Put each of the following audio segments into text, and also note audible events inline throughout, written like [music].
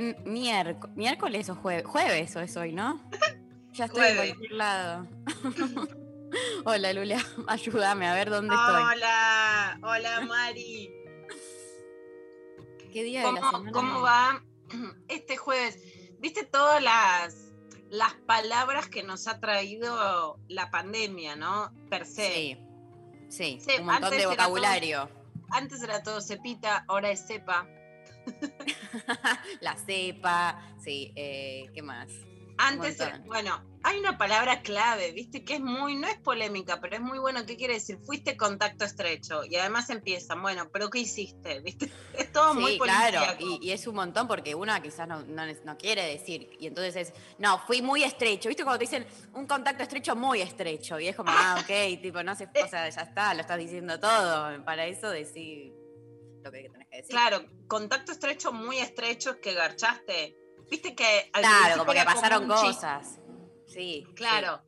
buen miércoles. ¿Miércoles o jueves? Jueves o es hoy, ¿no? [laughs] Ya estoy en cualquier lado. [laughs] Hola, Lula, [laughs] ayúdame a ver dónde estoy. Hola, hola Mari. ¿Qué día de la ¿Cómo, semana? cómo va [clears throat] este jueves? ¿Viste todas las, las palabras que nos ha traído la pandemia, no? Per se. Sí, sí, Sí, un montón antes de todo- vocabulario. Antes era todo cepita, ahora es cepa. [laughs] la cepa, sí, eh, ¿qué más? Antes, bueno, hay una palabra clave, viste, que es muy, no es polémica, pero es muy bueno. ¿Qué quiere decir? Fuiste contacto estrecho. Y además empieza, bueno, pero ¿qué hiciste? [laughs] ¿Viste? Es todo muy Sí, claro, policíaco. y, y es un montón porque uno quizás no, no, no quiere decir, y entonces es, no, fui muy estrecho, ¿viste? Cuando te dicen un contacto estrecho muy estrecho, y es como, ah, ok, tipo, no sé, o sea, ya está, lo estás diciendo todo, para eso decir lo que tenés que decir. Claro, contacto estrecho, muy estrecho es que garchaste. Viste que al Claro, principio como que pasaron cosas. Sí. Claro.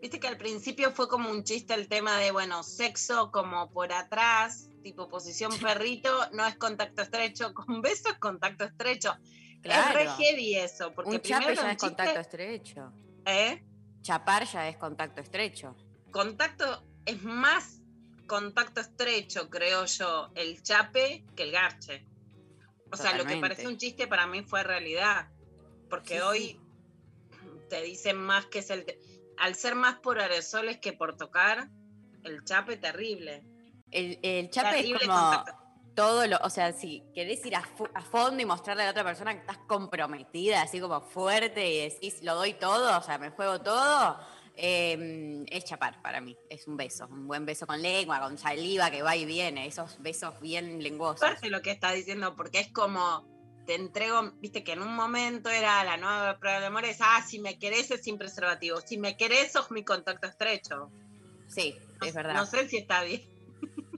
Viste que al principio fue como un chiste el tema de, bueno, sexo como por atrás, tipo posición perrito, no es contacto estrecho, [laughs] con beso es contacto estrecho. claro. Es re heavy eso, porque un primero ya un es contacto estrecho. ¿eh? Chapar ya es contacto estrecho. Contacto es más contacto estrecho, creo yo, el chape que el garche. O sea, lo que parece un chiste para mí fue realidad. Porque Sí, hoy sí. te dicen más que es el. Al ser más por aerosoles que por tocar, el chape terrible. El, el chape terrible es como contacto. todo lo, o sea, si querés ir a, a fondo y mostrarle a la otra persona que estás comprometida, así como fuerte y decís, lo doy todo, o sea, me juego todo, eh, es chapar para mí, es un beso, un buen beso con lengua, con saliva que va y viene, esos besos bien lenguosos. Parte lo que está diciendo, porque es como. Te entrego, viste que en un momento era la nueva prueba de amor, es, ah, si me querés es sin preservativo, si me querés sos mi contacto estrecho. Sí, No- es verdad. No sé si está bien.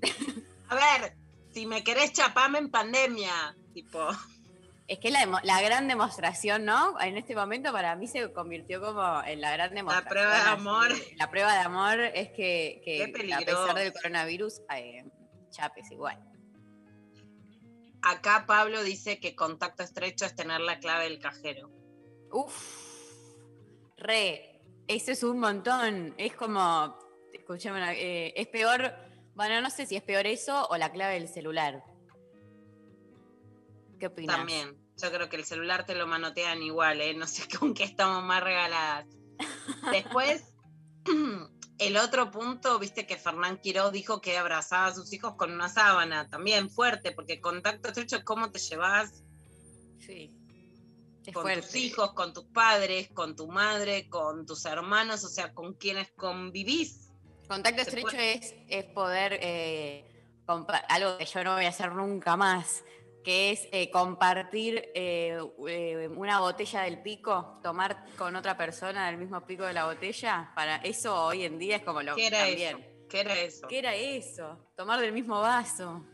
[laughs] A ver, si me querés chapame en pandemia, tipo, Es que la, la gran demostración, ¿no? En este momento para mí se convirtió como en la gran demostración. prueba de amor. La prueba de amor es que, a pesar del coronavirus, eh, chapes igual. acá Pablo dice que contacto estrecho es tener la clave del cajero. Uf, re, eso es un montón. Es como, escúchame, una- eh, es peor, bueno, no sé si es peor eso o la clave del celular. ¿Qué opinas? También. Yo creo que el celular te lo manotean igual, ¿eh? No sé [laughs] con qué estamos más regaladas. Después, [clears throat] el otro punto, viste que Fernán Quiroz dijo que abrazaba a sus hijos con una sábana, también fuerte, porque contacto estrecho es cómo te llevas Sí. Es con fuerte. tus hijos, con tus padres, con tu madre, con tus hermanos, o sea, con quienes convivís. Contacto estrecho es, es poder, eh, algo que yo no voy a hacer nunca más, que es eh, compartir eh, eh, una botella del pico, tomar con otra persona del mismo pico de la botella. Para eso hoy en día es como lo ¿Qué era también. eso? ¿Qué era eso? ¿Qué era eso? Tomar del mismo vaso.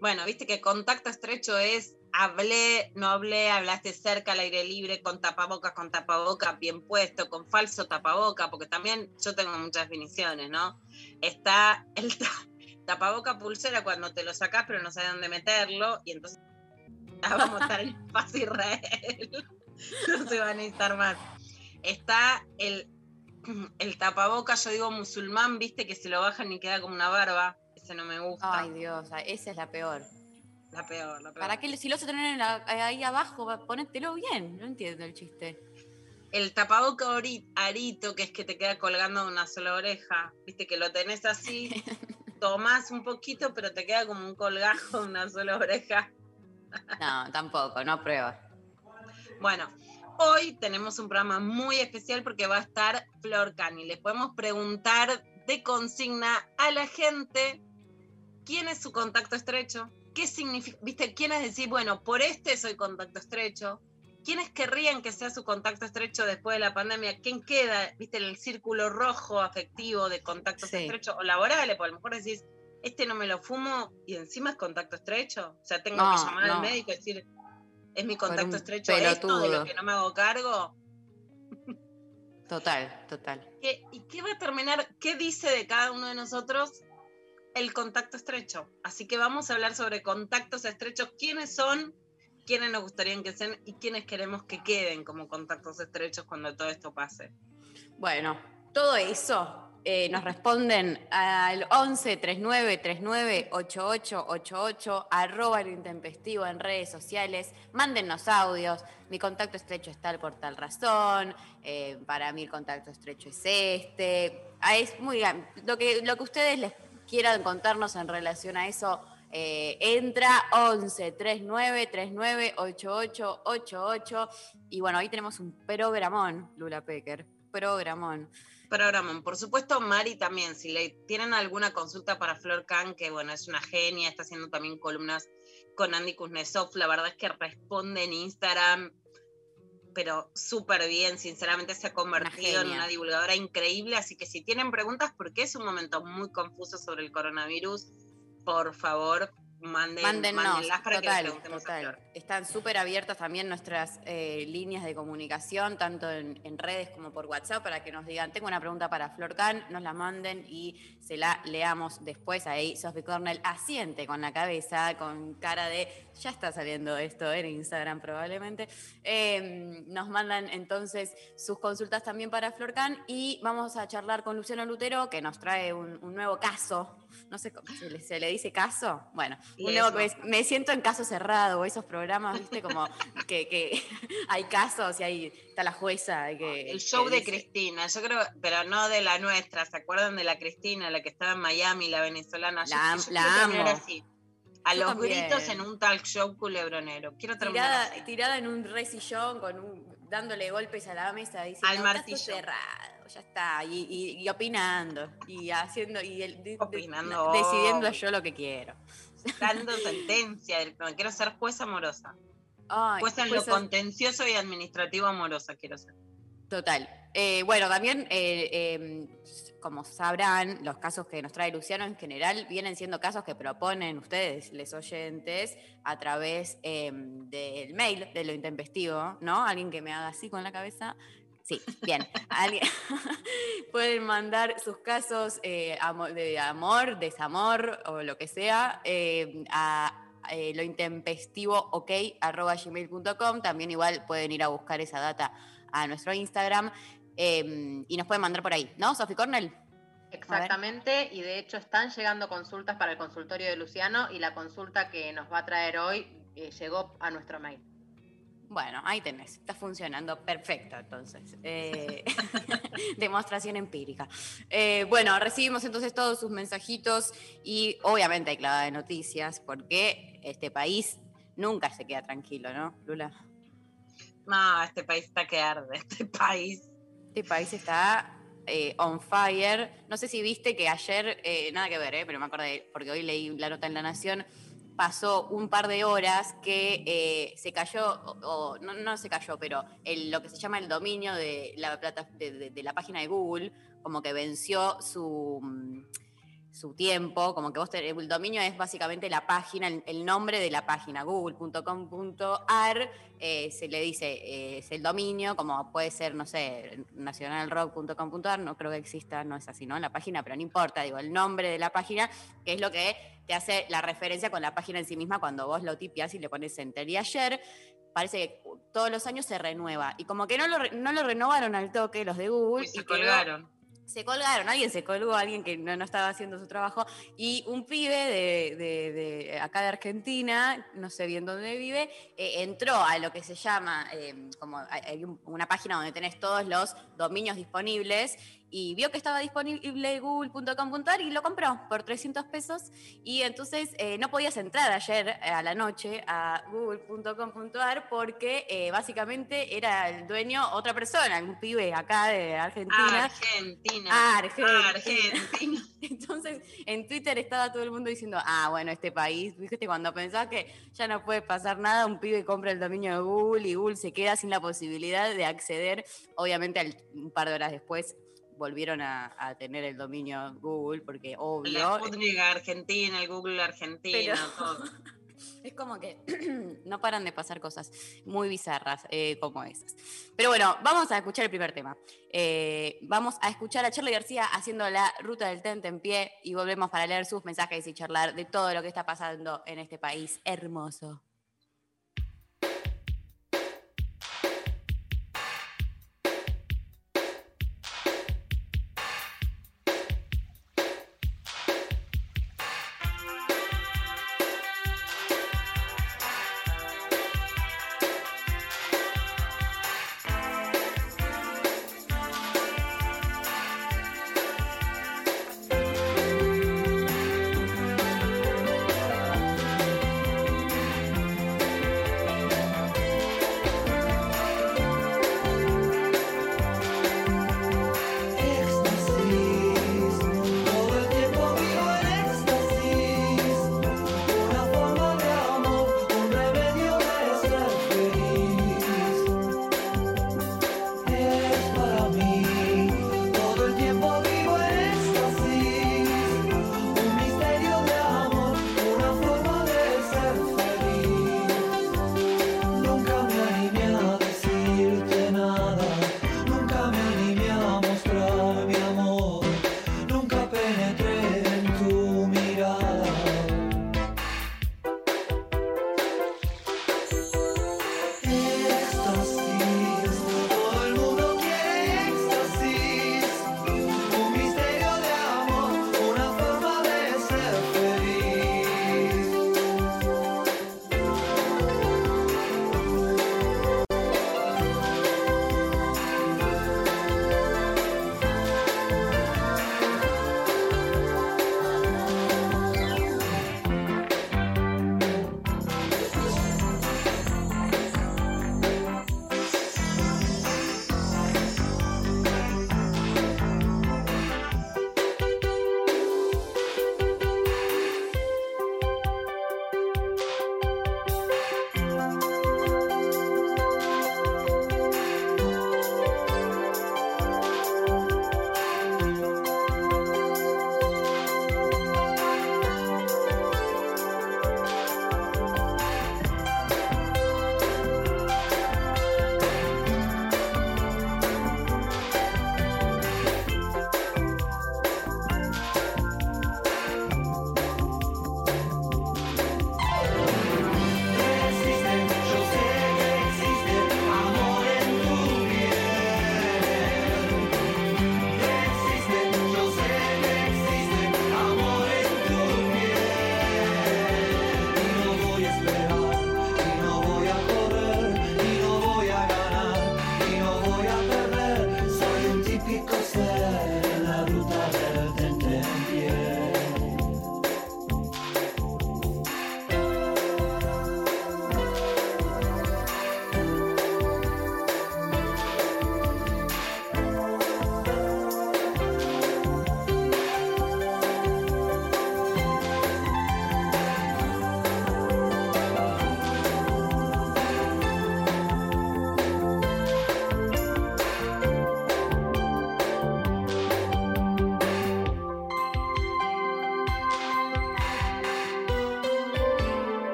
Bueno, viste que contacto estrecho es hablé, no hablé, hablaste cerca al aire libre, con tapabocas, con tapabocas bien puesto, con falso tapaboca, porque también yo tengo muchas definiciones, ¿no? Está el ta- tapaboca pulsera cuando te lo sacás pero no sabes dónde meterlo, y entonces ya [laughs] vamos a estar en paz Israel. [laughs] no se va a necesitar más. Está el, [clears throat] el tapaboca, yo digo musulmán, viste que se lo bajan y queda como una barba. Ese no me gusta. Ay, Dios, esa es la peor. La peor, la peor. ¿Para qué? Si lo vas a tener en la- ahí abajo, ponételo bien. No entiendo el chiste. el tapaboca arito, que es que te queda colgando de una sola oreja, viste que lo tenés así, [laughs] tomás un poquito, pero te queda como un colgajo [laughs] una sola oreja. No, tampoco, no pruebo. Bueno, hoy tenemos un programa muy especial porque va a estar Flor Cani. Les podemos preguntar de consigna a la gente quién es su contacto estrecho, qué significa, viste, quiénes decir, bueno, por este soy contacto estrecho, quiénes querrían que sea su contacto estrecho después de la pandemia, quién queda, viste, en el círculo rojo afectivo de contactos Sí. estrechos o laborales, porque a lo mejor decís, este no me lo fumo y encima es contacto estrecho. O sea, tengo No, que llamar no. al médico y decir, es mi contacto estrecho esto de pelotudo. lo que no me hago cargo. Total, total. ¿Qué- ¿Y qué va a terminar? ¿Qué dice de cada uno de nosotros el contacto estrecho? Así que vamos a hablar sobre contactos estrechos, quiénes son, quiénes nos gustaría que sean y quiénes queremos que queden como contactos estrechos cuando todo esto pase. Bueno, todo eso eh, nos responden al 11 39 39 88 88, arroba lo intempestivo en redes sociales, mándennos audios. Mi contacto estrecho es tal por tal razón. eh, para mí el contacto estrecho es este. Ah, es muy lo que, lo que ustedes les quieran contarnos en relación a eso. Eh, entra 11 39 39 88 88 y bueno, hoy tenemos un programón, Lula Pecker, programón. Programan. Por supuesto, Mari también, si le tienen alguna consulta para Flor Can, que bueno, es una genia, está haciendo también columnas con Andy Kuznetsov, la verdad es que responde en Instagram, pero súper bien, sinceramente se ha convertido en una divulgadora increíble, así que si tienen preguntas, porque es un momento muy confuso sobre el coronavirus, por favor, manden, Mándennos, mándenlas para que total, a total. Flor. Están súper abiertas también nuestras eh, líneas de comunicación, tanto en, en redes como por WhatsApp, para que nos digan, tengo una pregunta para Flor Can, nos la manden y se la leamos después. Ahí Sophie Cornell asiente con la cabeza, con cara de, ya está saliendo esto en Instagram probablemente. Eh, nos mandan entonces sus consultas también para Flor Can y vamos a charlar con Luciano Lutero, que nos trae un, un nuevo caso. No sé cómo se le, se le dice caso. Bueno, un nuevo, me, me siento en caso cerrado, o esos programas, viste, como que, que [laughs] hay casos y ahí está la jueza. Que, El show que de dice- Cristina, yo creo, pero no de la nuestra, ¿se acuerdan de la Cristina, la que estaba en Miami, la venezolana? Yo- La yo la amo. así, a Yo los también. gritos en un talk show culebronero. Quiero terminar Tirada, tirada en un re sillón con un, dándole golpes a la mesa diciendo Al "Caso martillo". cerrado, ya está, y, y- y opinando, y haciendo, y el- de- de- Opinando. decidiendo yo lo que quiero. Dando [laughs] sentencia, quiero ser jueza amorosa. Ay, Jueza en lo contencioso y administrativo amorosa quiero ser. Total. Eh, bueno, también, eh, eh, como sabrán, los casos que nos trae Luciano en general vienen siendo casos que proponen ustedes, les oyentes, a través eh, del mail de lo intempestivo, ¿no? Alguien que me haga así con la cabeza. Sí, bien. Alguien- [laughs] Pueden mandar sus casos eh, de amor, desamor o lo que sea eh, a eh, lointempestivook.gmail.com. También igual pueden ir a buscar esa data a nuestro Instagram y nos pueden mandar por ahí, ¿no, Sofi Cornell? Exactamente, y de hecho están llegando consultas para el consultorio de Luciano y la consulta que nos va a traer hoy llegó a nuestro mail. Bueno, ahí tenés, está funcionando perfecto entonces. Eh, [laughs] [laughs] demostración empírica. Eh, bueno, recibimos entonces todos sus mensajitos y obviamente hay clavada de noticias porque este país nunca se queda tranquilo, ¿no, Lula? No, este país está que arde, [laughs] este país. Este país está eh, on fire. No sé si viste que ayer, nada que ver, eh, pero me acordé, porque hoy leí la nota en La Nación, pasó un par de horas que eh, se cayó, o, no, no se cayó, pero el- lo que se llama el dominio de la, plata, de, de- de la página de Google, como que venció su, mm, su tiempo, como que vos tenés, el dominio es básicamente la página, el, el nombre de la página, google.com.ar, eh, se le dice, eh, es el dominio, como puede ser, no sé, nacionalrock.com.ar, no creo que exista, no es así, ¿no? La página, pero no importa, digo, el nombre de la página, que es lo que te hace la referencia con la página en sí misma cuando vos lo tipias y le pones enter. Y ayer parece que todos los años se renueva. Y como que no lo, no lo renovaron al toque los de Google. Y se y quedó- colgaron. Se colgaron, alguien se colgó, alguien que no, no estaba haciendo su trabajo, y un pibe de, de- acá de Argentina, no sé bien dónde vive, eh, entró a lo que se llama, eh, como hay- hay un- una página donde tenés todos los dominios disponibles, y vio que estaba disponible google.com.ar y lo compró por 300 pesos, y entonces eh, no podías entrar ayer eh, a la noche a google.com.ar porque eh, básicamente era el dueño otra persona, un pibe acá de Argentina. Argentina. Argentina. Argentina. [laughs] Entonces, en Twitter estaba todo el mundo diciendo, ah, bueno, este país, viste, cuando pensás que ya no puede pasar nada, un pibe compra el dominio de Google y Google se queda sin la posibilidad de acceder, obviamente al- un par de horas después volvieron a, a tener el dominio Google, porque obvio, La Sputnik Argentina, el Google Argentina, Pero- todo. [laughs] es como que [clears throat] no paran de pasar cosas muy bizarras eh, como esas. Pero bueno, vamos a escuchar el primer tema. Eh, vamos a escuchar a Charlie García haciendo la ruta del Tente en pie y volvemos para leer sus mensajes y charlar de todo lo que está pasando en este país hermoso.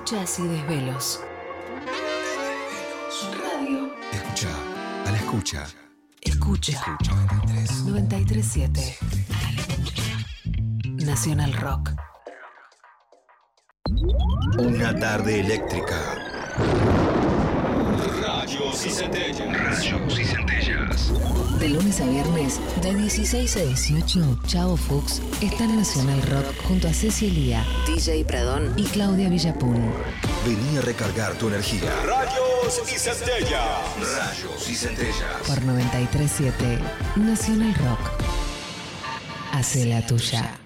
Luchas. Luchas y desvelos. Radio. Escucha. A la escucha. Escucha. Escucha 93. 937. Nacional Rock. Una tarde eléctrica. Rayos y centellas. Rayos y centellas. De lunes a viernes, de 16 a 18, Chavo Fuchs está en Nacional Rock junto a Cecilia, DJ Pradón y Claudia Villapun. Vení a recargar tu energía. Rayos y centellas. Rayos y centellas. Por 937, Nacional Rock. Hace la tuya.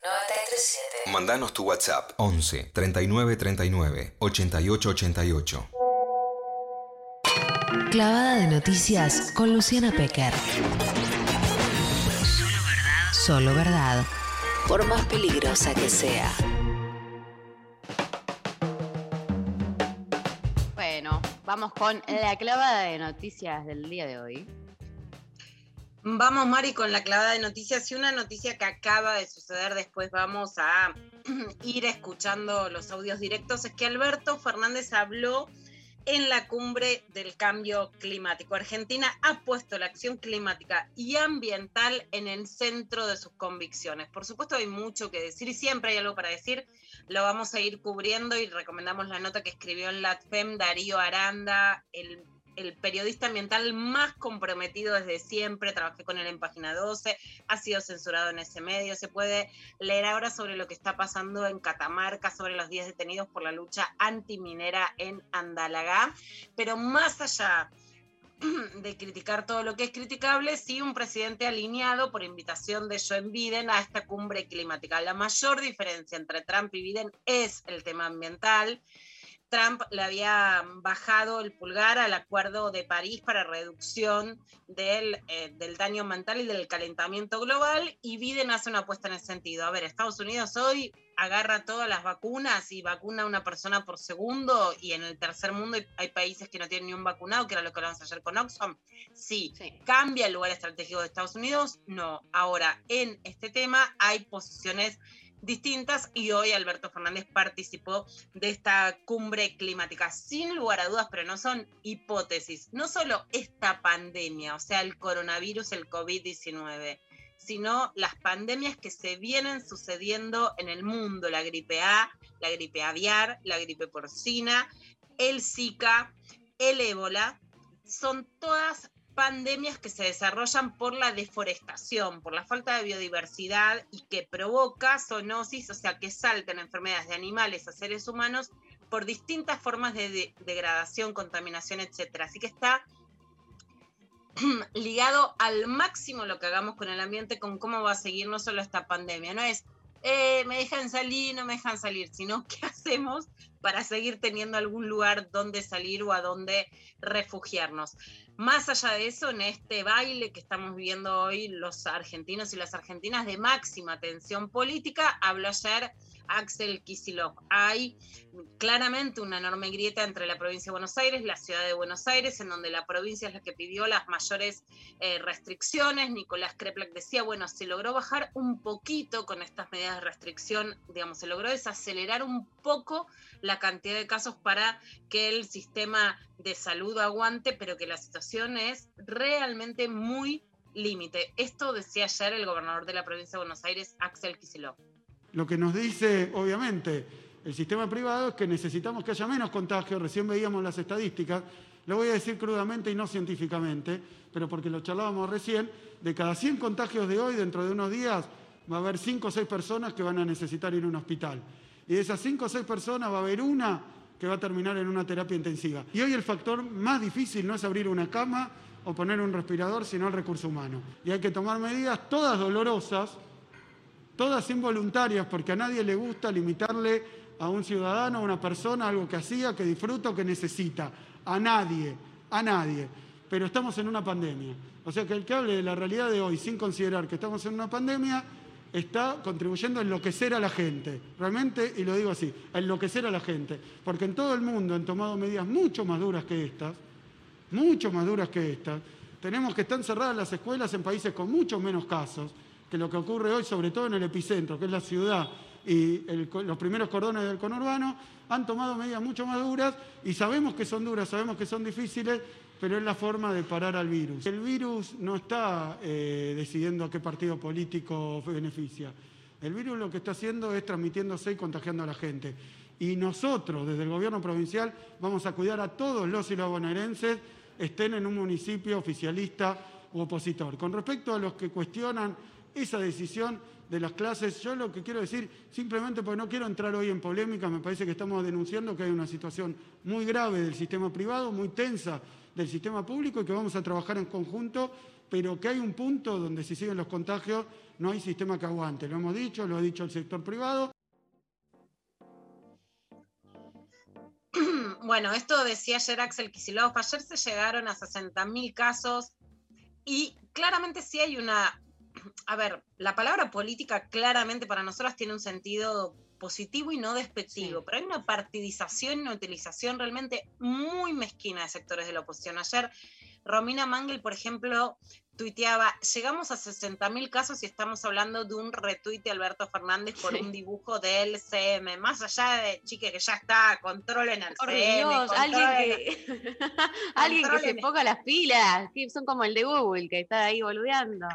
937. Mandanos tu WhatsApp 11 39 39 88 88. Clavada de noticias con Luciana Pecker. Solo verdad. Solo verdad. Por más peligrosa que sea. Bueno, vamos con la clavada de noticias del día de hoy. Vamos, Mari, con la clavada de noticias. Y una noticia que acaba de suceder, después vamos a [clears throat] ir escuchando los audios directos, es que Alberto Fernández habló en la cumbre del cambio climático. Argentina ha puesto la acción climática y ambiental en el centro de sus convicciones. Por supuesto hay mucho que decir y siempre hay algo para decir. Lo vamos a ir cubriendo y recomendamos la nota que escribió en LATFEM Darío Aranda, el el periodista ambiental más comprometido desde siempre, trabajé con él en Página 12, ha sido censurado en ese medio, se puede leer ahora sobre lo que está pasando en Catamarca, sobre los 10 detenidos por la lucha antiminera en Andalagá, pero más allá [clears throat] de criticar todo lo que es criticable, sí un presidente alineado por invitación de Joe Biden a esta cumbre climática. La mayor diferencia entre Trump y Biden es el tema ambiental. Trump le había bajado el pulgar al Acuerdo de París para reducción del, eh, del, daño ambiental y del calentamiento global, y Biden hace una apuesta en ese sentido. A ver, Estados Unidos hoy agarra todas las vacunas y vacuna a una persona por segundo, y en el tercer mundo hay, hay países que no tienen ni un vacunado, que era lo que hablamos ayer con Oxfam. Sí, sí, ¿cambia el lugar estratégico de Estados Unidos? No. Ahora, en este tema hay posiciones distintas y hoy Alberto Fernández participó de esta cumbre climática. Sin lugar a dudas, pero no son hipótesis, no solo esta pandemia, o sea, el coronavirus, el COVID-19, sino las pandemias que se vienen sucediendo en el mundo, la gripe A, la gripe aviar, la gripe porcina, el Zika, el ébola, son todas pandemias que se desarrollan por la deforestación, por la falta de biodiversidad y que provoca zoonosis, o sea, que saltan enfermedades de animales a seres humanos por distintas formas de, de degradación, contaminación, etc. Así que está [clears throat] ligado al máximo lo que hagamos con el ambiente, con cómo va a seguir no solo esta pandemia. No es, eh, me dejan salir, no me dejan salir, sino [laughs] qué hacemos para seguir teniendo algún lugar donde salir o a donde refugiarnos. Más allá de eso, en este baile que estamos viviendo hoy los argentinos y las argentinas de máxima tensión política, habló ayer Axel Kisilov. Hay claramente una enorme grieta entre la provincia de Buenos Aires la ciudad de Buenos Aires, en donde la provincia es la que pidió las mayores eh, restricciones. Nicolás Kreplak decía, bueno, se logró bajar un poquito con estas medidas de restricción, digamos, se logró desacelerar un poco la cantidad de casos para que el sistema de salud aguante, pero que la situación es realmente muy límite. Esto decía ayer el gobernador de la provincia de Buenos Aires, Axel Kisilov. Lo que nos dice, obviamente, el sistema privado es que necesitamos que haya menos contagios. Recién veíamos las estadísticas. Lo voy a decir crudamente y no científicamente, pero porque lo charlábamos recién. De cada 100 contagios de hoy, dentro de unos días, va a haber 5 o 6 personas que van a necesitar ir a un hospital. Y de esas 5 o 6 personas va a haber una que va a terminar en una terapia intensiva. Y hoy el factor más difícil no es abrir una cama o poner un respirador, sino el recurso humano. Y hay que tomar medidas todas dolorosas, todas involuntarias, porque a nadie le gusta limitarle a un ciudadano, a una persona, algo que hacía, que disfruta o que necesita. A nadie, a nadie. Pero estamos en una pandemia. O sea que el que hable de la realidad de hoy sin considerar que estamos en una pandemia está contribuyendo a enloquecer a la gente. Realmente, y lo digo así, a enloquecer a la gente. Porque en todo el mundo han tomado medidas mucho más duras que estas, mucho más duras que estas. Tenemos que estar cerradas las escuelas en países con mucho menos casos que lo que ocurre hoy, sobre todo en el epicentro, que es la ciudad y los primeros cordones del conurbano, han tomado medidas mucho más duras y sabemos que son duras, sabemos que son difíciles, pero es la forma de parar al virus. El virus no está eh, decidiendo a qué partido político beneficia. El virus lo que está haciendo es transmitiéndose y contagiando a la gente. Y nosotros, desde el gobierno provincial, vamos a cuidar a todos los y bonaerenses, estén en un municipio oficialista u opositor. Con respecto a los que cuestionan esa decisión de las clases, yo lo que quiero decir, simplemente porque no quiero entrar hoy en polémica, me parece que estamos denunciando que hay una situación muy grave del sistema privado, muy tensa del sistema público y que vamos a trabajar en conjunto, pero que hay un punto donde si siguen los contagios no hay sistema que aguante. Lo hemos dicho, lo ha dicho el sector privado. [clears throat] Bueno, esto decía ayer Axel Kicillof. Ayer se llegaron a 60.000 casos y claramente sí hay una... A ver, la palabra política claramente para nosotras tiene un sentido positivo y no despectivo, Sí. pero hay una partidización y una utilización realmente muy mezquina de sectores de la oposición. Ayer Romina Mangel, por ejemplo, tuiteaba, llegamos a 60.000 casos y estamos hablando de un retweet de Alberto Fernández por Sí. un dibujo del CM, más allá de, chique, que ya está, controlen al Por CM, Dios, alguien que, [laughs] alguien que se ponga las pilas, que son como el de Google, que está ahí boludeando.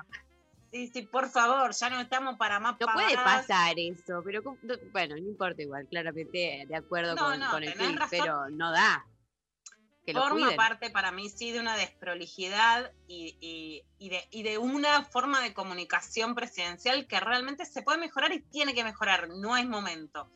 Sí, sí, por favor, ya no estamos para más No puede pasar eso, pero ¿cómo- no- bueno, no importa igual, claramente de acuerdo No, con, no, con el tweet, pero no da. Que Forma parte para mí, sí, de una desprolijidad y, y- y de, y de una forma de comunicación presidencial que realmente se puede mejorar y tiene que mejorar, no es momento.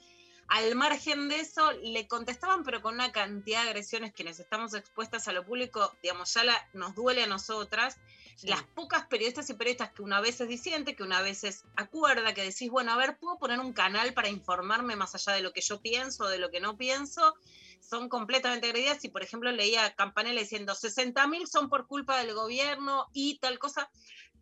Al margen de eso, le contestaban, pero con una cantidad de agresiones quienes estamos expuestas a lo público, digamos, ya la- nos duele a nosotras. Las pocas periodistas y periodistas que una vez es disidente, que una vez es acuerda, que decís, bueno, a ver, ¿puedo poner un canal para informarme más allá de lo que yo pienso o de lo que no pienso? Son completamente agredidas y, por ejemplo, leía Campanella diciendo 60.000 son por culpa del gobierno y tal cosa.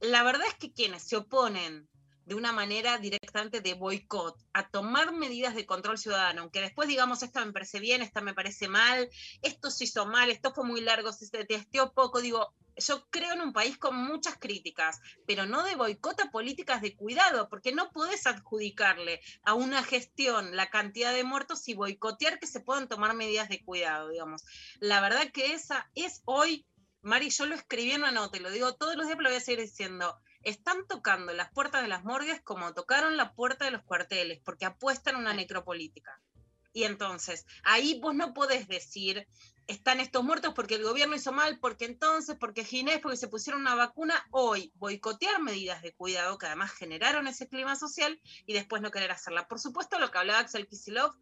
La verdad es que quienes se oponen de una manera directamente de boicot, a tomar medidas de control ciudadano, aunque después digamos, esta me parece bien, esta me parece mal, esto se hizo mal, esto fue muy largo, se testeó poco, digo, yo creo en un país con muchas críticas, pero no de boicot a políticas de cuidado, porque no podés adjudicarle a una gestión la cantidad de muertos y boicotear que se puedan tomar medidas de cuidado, digamos. La verdad que esa es hoy, Mari, yo lo escribí en una nota lo digo todos los días, pero lo voy a seguir diciendo. Están tocando las puertas de las morgues como tocaron la puerta de los cuarteles, porque apuestan una necropolítica. Y entonces, ahí vos no podés decir, están estos muertos porque el gobierno hizo mal, porque entonces, porque Ginés, porque se pusieron una vacuna, hoy boicotear medidas de cuidado que además generaron ese clima social y después no querer hacerla. Por supuesto, lo que hablaba Axel Kicillof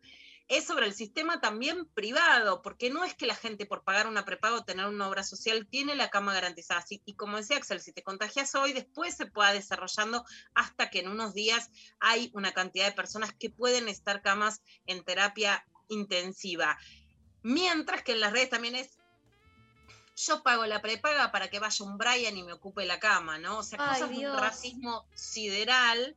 es sobre el sistema también privado, porque no es que la gente por pagar una prepago o tener una obra social tiene la cama garantizada. Y como decía Axel, si te contagias hoy, después se pueda desarrollando hasta que en unos días hay una cantidad de personas que pueden estar camas en terapia intensiva. Mientras que en las redes también es, yo pago la prepaga para que vaya un Brian y me ocupe la cama, ¿no? O sea, Ay, cosas de un racismo sideral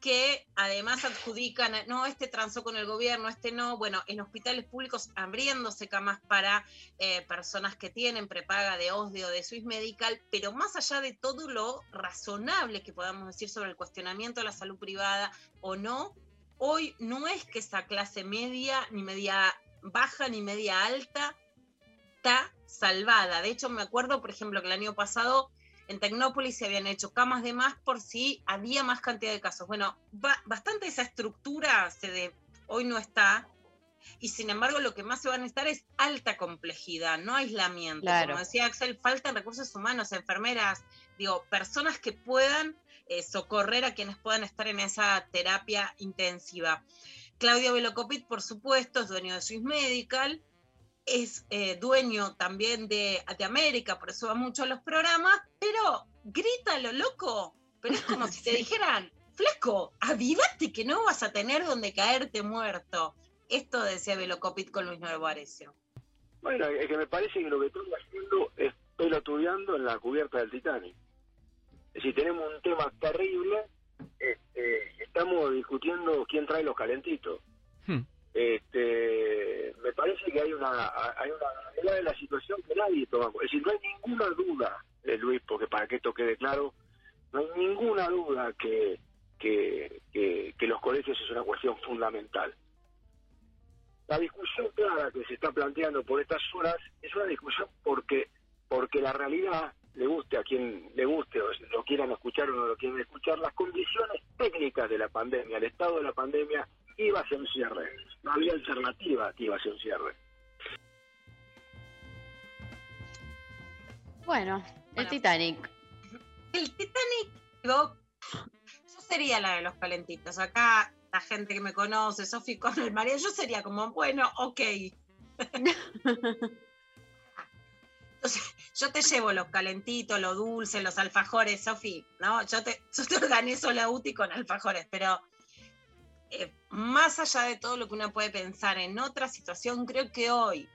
que además adjudican, no, este transó con el gobierno, este no, bueno, en hospitales públicos abriéndose camas para eh, personas que tienen prepaga de OSDE o de Swiss Medical, pero más allá de todo lo razonable que podamos decir sobre el cuestionamiento de la salud privada o no, hoy no es que esa clase media, ni media baja, ni media alta, está salvada. De hecho, me acuerdo, por ejemplo, que el año pasado en Tecnópolis se habían hecho camas de más por si había más cantidad de casos. Bueno, ba- bastante esa estructura se de, hoy no está. Y sin embargo, lo que más se va a necesitar es alta complejidad, no aislamiento. Claro. Como decía Axel, faltan recursos humanos, enfermeras, digo, personas que puedan eh, socorrer a quienes puedan estar en esa terapia intensiva. Claudio Velocopit, por supuesto, es dueño de Swiss Medical, es eh, dueño también de, de América, por eso va mucho a los programas, pero grítalo, loco. Pero es como [laughs] si te dijeran, flaco, avivate que no vas a tener donde caerte muerto. Esto decía Velocopit con Luis Nuevo Arecio. Bueno, es que me parece que lo que están haciendo es pelotudeando en la cubierta del Titanic. Es decir, tenemos un tema terrible, discutiendo quién trae los calentitos. Hmm. Este, me parece que hay una hay una realidad de la situación que nadie toma. Es decir, no hay ninguna duda, eh, Luis, porque para que esto quede claro, No hay ninguna duda que, que, que, que los colegios es una cuestión fundamental. La discusión clara que se está planteando por estas horas es una discusión porque, porque la realidad, le guste a quien le guste, o lo quieran escuchar o no lo quieran escuchar, las condiciones técnicas de la pandemia, el estado de la pandemia, iba a ser un cierre. No había alternativa que iba a ser un cierre. Bueno, el Bueno. Titanic. El Titanic, yo sería la de los calentitos. Acá la gente que me conoce, Sofi con el María, yo sería como, bueno, ok. [laughs] [laughs] Yo te llevo los calentitos, lo dulce, los alfajores, Sofi, ¿no? Yo te, [laughs] yo te organizo la UTI con alfajores, pero eh, más allá de todo lo que uno puede pensar en otra situación, creo que hoy,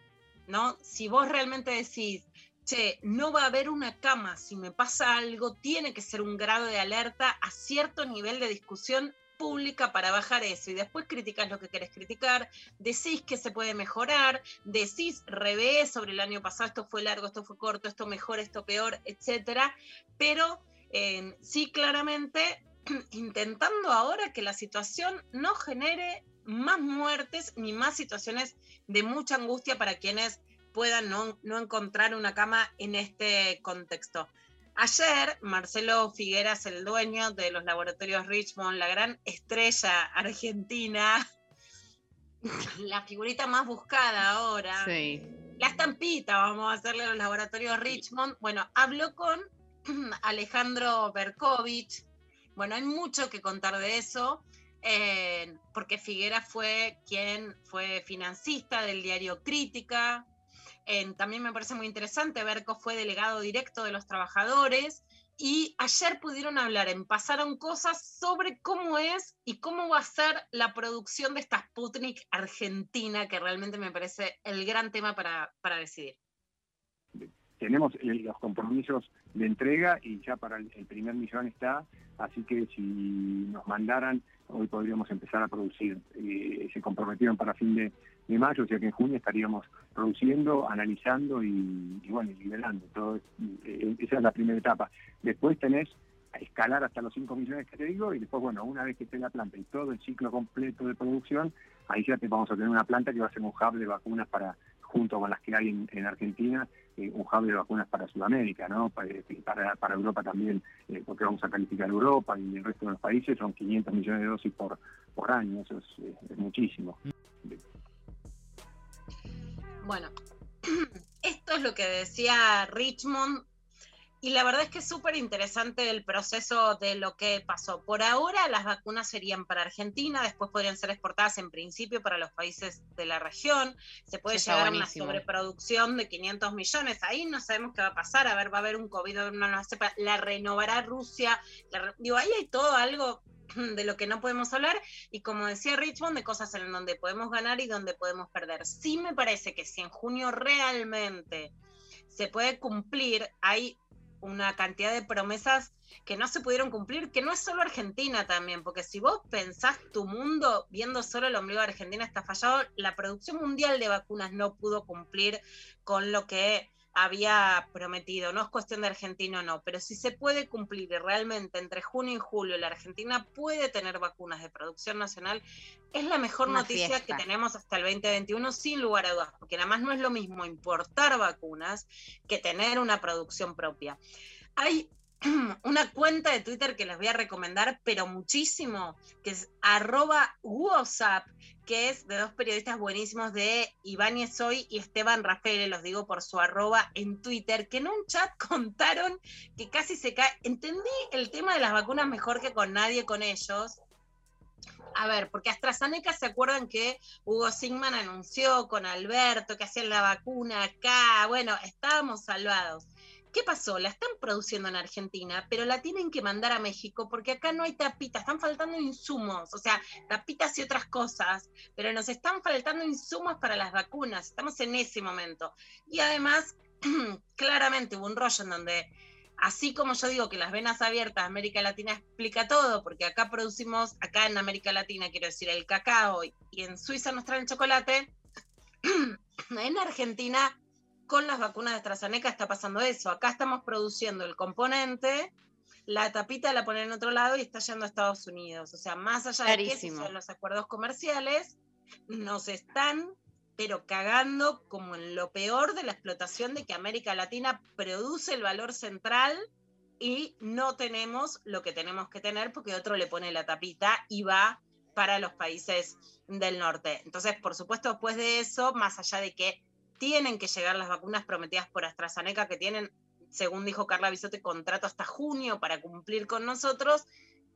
¿no? Si vos realmente decís, che, no va a haber una cama, si me pasa algo, tiene que ser un grado de alerta a cierto nivel de discusión pública para bajar eso y después criticas lo que querés criticar, decís que se puede mejorar, decís revés sobre el año pasado, esto fue largo, esto fue corto, esto mejor, esto peor, etcétera, pero eh, sí claramente [clears throat] intentando ahora que la situación no genere más muertes ni más situaciones de mucha angustia para quienes puedan no, no encontrar una cama en este contexto. Ayer, Marcelo Figueras, el dueño de los laboratorios Richmond, la gran estrella argentina, [laughs] la figurita más buscada ahora, Sí. la estampita, vamos a hacerle a los laboratorios Richmond. Bueno, habló con [clears throat] Alejandro Berkovich. Bueno, hay mucho que contar de eso, eh, porque Figuera fue quien fue financista del diario Crítica. Eh, también me parece muy interesante, Berco fue delegado directo de los trabajadores. Y ayer pudieron hablar en Pasaron Cosas sobre cómo es y cómo va a ser la producción de esta Sputnik Argentina, que realmente me parece el gran tema para, para decidir. tenemos el- los compromisos de entrega y ya para el primer millón está, así que si nos mandaran, hoy podríamos empezar a producir. Eh, se comprometieron para fin de, de mayo, o sea que en junio estaríamos produciendo, analizando y, y bueno, liberando. Todo, eh, esa es la primera etapa. Después tenés a escalar hasta los 5 millones que te digo y después, bueno, una vez que esté la planta y todo el ciclo completo de producción, ahí ya te vamos a tener una planta que va a ser un hub de vacunas para junto con las que hay en, en Argentina, eh, un hub de vacunas para Sudamérica, ¿no? Para, para, Europa también, eh, porque vamos a calificar Europa y el resto de los países, son 500 millones de dosis por, por año, eso es, es muchísimo. Bueno, esto es lo que decía Richmond y la verdad es que es súper interesante el proceso de lo que pasó. Por ahora las vacunas serían para Argentina, después podrían ser exportadas en principio para los países de la región. Se puede Eso llegar a una sobreproducción de 500 millones. Ahí no sabemos qué va a pasar. A ver, va a haber un COVID, a ver, una nueva cepa. La renovará Rusia. La re- digo, ahí hay todo algo [clears throat] de lo que no podemos hablar y como decía Richmond, de cosas en donde podemos ganar y donde podemos perder. Sí me parece que si en junio realmente se puede cumplir, hay una cantidad de promesas que no se pudieron cumplir, que no es solo Argentina también, porque si vos pensás tu mundo viendo solo el ombligo de Argentina está fallado, la producción mundial de vacunas no pudo cumplir con lo que había prometido. No es cuestión de Argentina o no, pero si se puede cumplir y realmente entre junio y julio la Argentina puede tener vacunas de producción nacional, es la mejor Una noticia fiesta. que tenemos hasta el 2021, sin lugar a dudas, porque nada más no es lo mismo importar vacunas que tener una producción propia. Hay [clears throat] una cuenta de Twitter que les voy a recomendar, pero muchísimo, que es arroba WhatsApp, que es de dos periodistas buenísimos de Ibáñez Soy y Esteban Rafael, los digo por su arroba en Twitter, que en un chat [laughs] contaron que casi se cae. Entendí el tema de las vacunas mejor que con nadie con ellos. A ver, porque AstraZeneca se acuerdan que Hugo Sigman anunció con Alberto que hacían la vacuna acá. Bueno, estábamos salvados. ¿Qué pasó? La están produciendo en Argentina, pero la tienen que mandar a México porque acá no hay tapitas, están faltando insumos, o sea, tapitas y otras cosas, pero nos están faltando insumos para las vacunas, estamos en ese momento. Y además, [clears throat] claramente hubo un rollo en donde, así como yo digo que las venas abiertas América Latina explica todo, porque acá producimos, acá en América Latina, quiero decir, el cacao y en Suiza nos traen chocolate, [clears throat] en Argentina con las vacunas de AstraZeneca está pasando eso. Acá estamos produciendo el componente la tapita la ponen en otro lado y está yendo a Estados Unidos. O sea, más allá de que son los acuerdos comerciales, nos están pero cagando como en lo peor de la explotación de que América Latina produce el valor central y no tenemos lo que tenemos que tener porque otro le pone la tapita y va para los países del norte. Entonces, por supuesto, después de eso, más allá de que tienen que llegar las vacunas prometidas por AstraZeneca, que tienen, según dijo Carla Bisote, contrato hasta junio para cumplir con nosotros,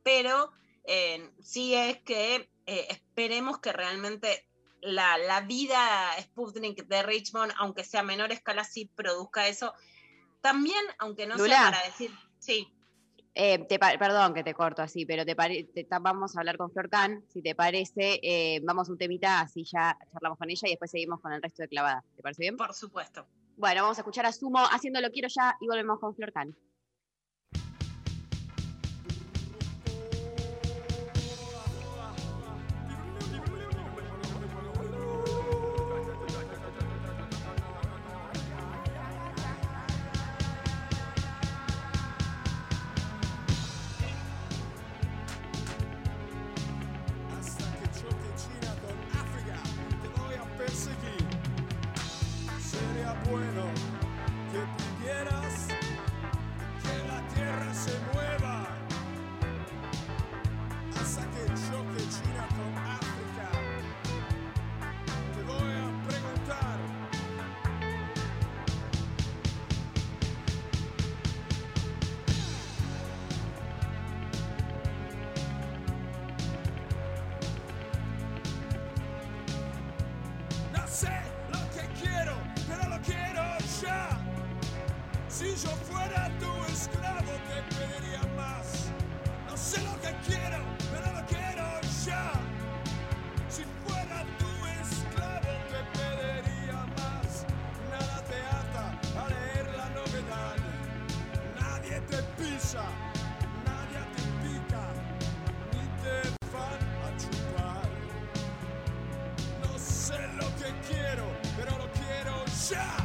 pero eh, sí es que eh, esperemos que realmente la, la vida Sputnik de Richmond, aunque sea a menor escala, sí produzca eso. También, aunque no Lula. sea para decir, sí, Eh, te perdón que te corto así, pero te te- vamos a hablar con Flor Can, si te parece, eh, vamos a un temita, así ya charlamos con ella y después seguimos con el resto de clavada. ¿Te parece bien? por supuesto. Bueno, vamos a escuchar a Sumo haciendo lo quiero ya y volvemos con Flor Can. Si yo fuera tu esclavo, te pediría más. No sé lo que quiero, pero lo quiero ya. Si fuera tu esclavo, te pediría más. Nada te ata a leer la novedad. Nadie te pisa, nadie te pica, ni te van a chupar. No sé lo que quiero, pero lo quiero ya.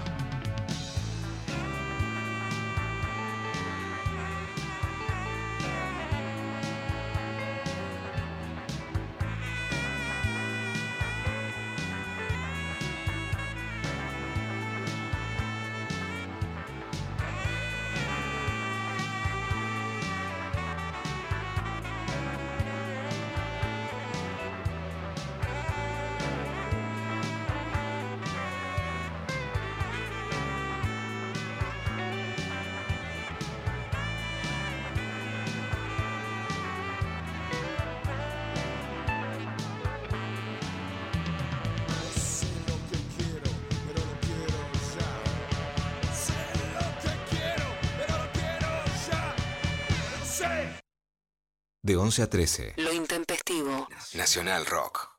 De 11 a 13. Lo intempestivo. Nacional Rock.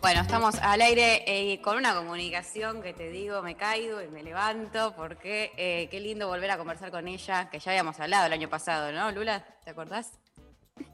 Bueno, estamos al aire eh, con una comunicación que te digo, me caigo y me levanto porque eh, qué lindo volver a conversar con ella, que ya habíamos hablado el año pasado, ¿no, Lula? ¿Te acordás?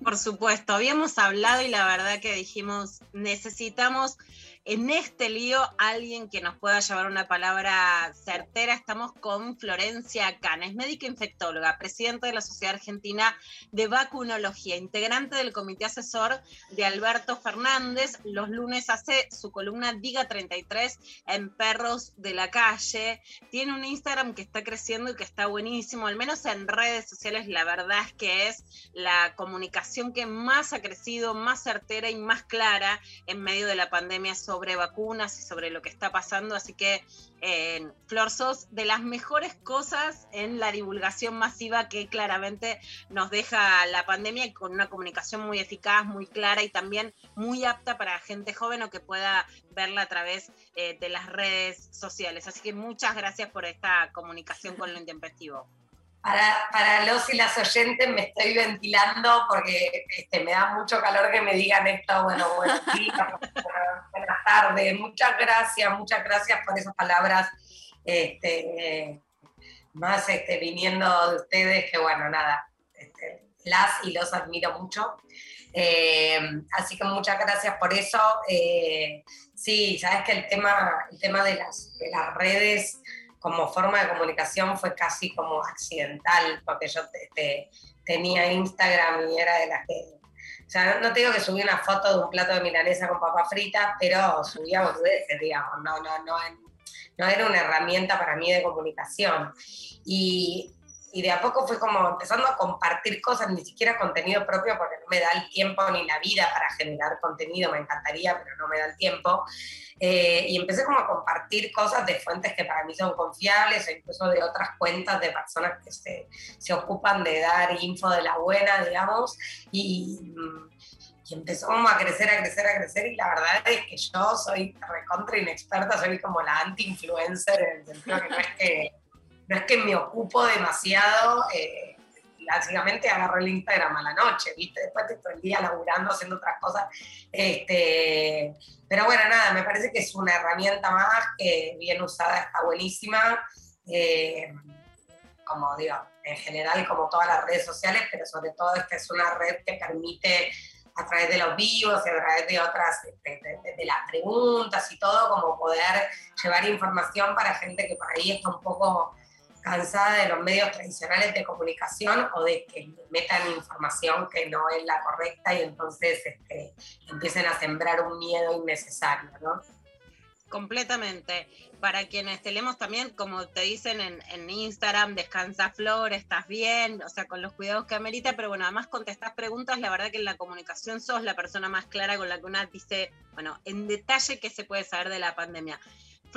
Por supuesto, habíamos hablado y la verdad que dijimos, necesitamos en este lío alguien que nos pueda llevar una palabra certera. Estamos con Florencia Cana, es médica infectóloga, presidenta de la Sociedad Argentina de Vacunología, integrante del comité asesor de Alberto Fernández. Los lunes hace su columna Diga 33 en Perros de la Calle. Tiene un Instagram que está creciendo y que está buenísimo, al menos en redes sociales, la verdad es que es la comunicación que más ha crecido, más certera y más clara en medio de la pandemia sobre vacunas y sobre lo que está pasando. Así que, eh, Flor, sos de las mejores cosas en la divulgación masiva que claramente nos deja la pandemia y con una comunicación muy eficaz, muy clara y también muy apta para gente joven o que pueda verla a través eh, de las redes sociales. Así que muchas gracias por esta comunicación con lo intempestivo. Para, para los y las oyentes me estoy ventilando porque este, me da mucho calor que me digan esto. Bueno, buenos [laughs] días, buenas tardes. Muchas gracias, muchas gracias por esas palabras. Este, eh, más este, viniendo de ustedes, que bueno, nada, las y los admiro mucho. Eh, así que muchas gracias por eso. Eh, sí, sabes que el tema, el tema de, las, de las redes como forma de comunicación fue casi como accidental, porque yo te- te- tenía Instagram y era de las que... O sea, no, te digo que subí una foto de un plato de milanesa con papa frita, pero subía boludeces, digamos, no, no, no, no era una herramienta para mí de comunicación. Y, y de a poco fui como empezando a compartir cosas, ni siquiera contenido propio, porque no me da el tiempo ni la vida para generar contenido, me encantaría, pero no me da el tiempo. Eh, y empecé como a compartir cosas de fuentes que para mí son confiables o incluso de otras cuentas de personas que se, se ocupan de dar info de la buena, digamos, y, y empezó como a crecer, a crecer, a crecer, y la verdad es que yo soy recontra inexperta, soy como la anti-influencer, en el sentido que no es que, no es que me ocupo demasiado, eh, básicamente agarro el Instagram a la noche, ¿viste? Después estoy todo el día laburando, haciendo otras cosas, este, pero bueno, nada, me parece que es una herramienta más que bien usada está buenísima. eh, como digo, en general, como todas las redes sociales, pero sobre todo esta es una red que permite a través de los vivos y a través de otras, de, de- de- de las preguntas y todo, como poder llevar información para gente que por ahí está un poco cansada de los medios tradicionales de comunicación o de que metan información que no es la correcta y entonces este, empiecen a sembrar un miedo innecesario, ¿no? Completamente. Para quienes tenemos también, como te dicen en, en Instagram, descansa Flor, estás bien, o sea, con los cuidados que amerita, pero bueno, además contestás preguntas, la verdad que en la comunicación sos la persona más clara con la que una dice, bueno, en detalle qué se puede saber de la pandemia.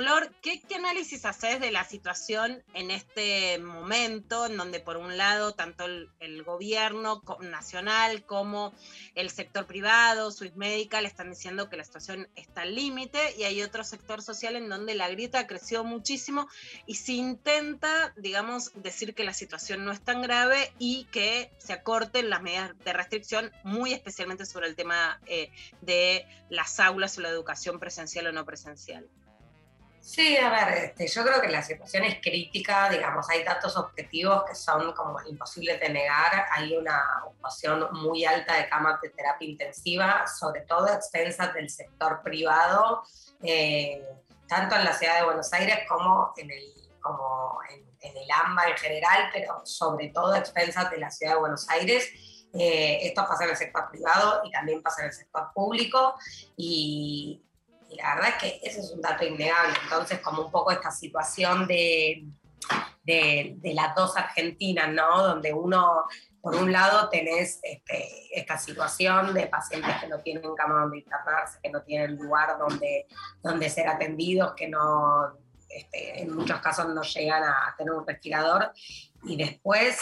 Flor, ¿qué, análisis haces de la situación en este momento, en donde por un lado tanto el, gobierno nacional como el sector privado, Swiss Medical, están diciendo que la situación está al límite y hay otro sector social en donde la grieta creció muchísimo y se intenta, digamos, decir que la situación no es tan grave y que se acorten las medidas de restricción, muy especialmente sobre el tema eh, de las aulas o la educación presencial o no presencial. Sí, a ver, este, yo creo que la situación es crítica, digamos, hay datos objetivos que son como imposibles de negar, hay una ocupación muy alta de camas de terapia intensiva, sobre todo a expensas del sector privado, eh, tanto en la ciudad de Buenos Aires como en el, como en, en el AMBA en general, pero sobre todo a expensas de la ciudad de Buenos Aires. Eh, esto pasa en el sector privado y también pasa en el sector público y, y la verdad es que ese es un dato innegable. Entonces, como un poco esta situación de, de, de las dos Argentinas, ¿no? Donde uno, por un lado, tenés este, esta situación de pacientes que no tienen cama donde internarse, que no tienen lugar donde, donde ser atendidos, que no, este, en muchos casos no llegan a tener un respirador. Y después,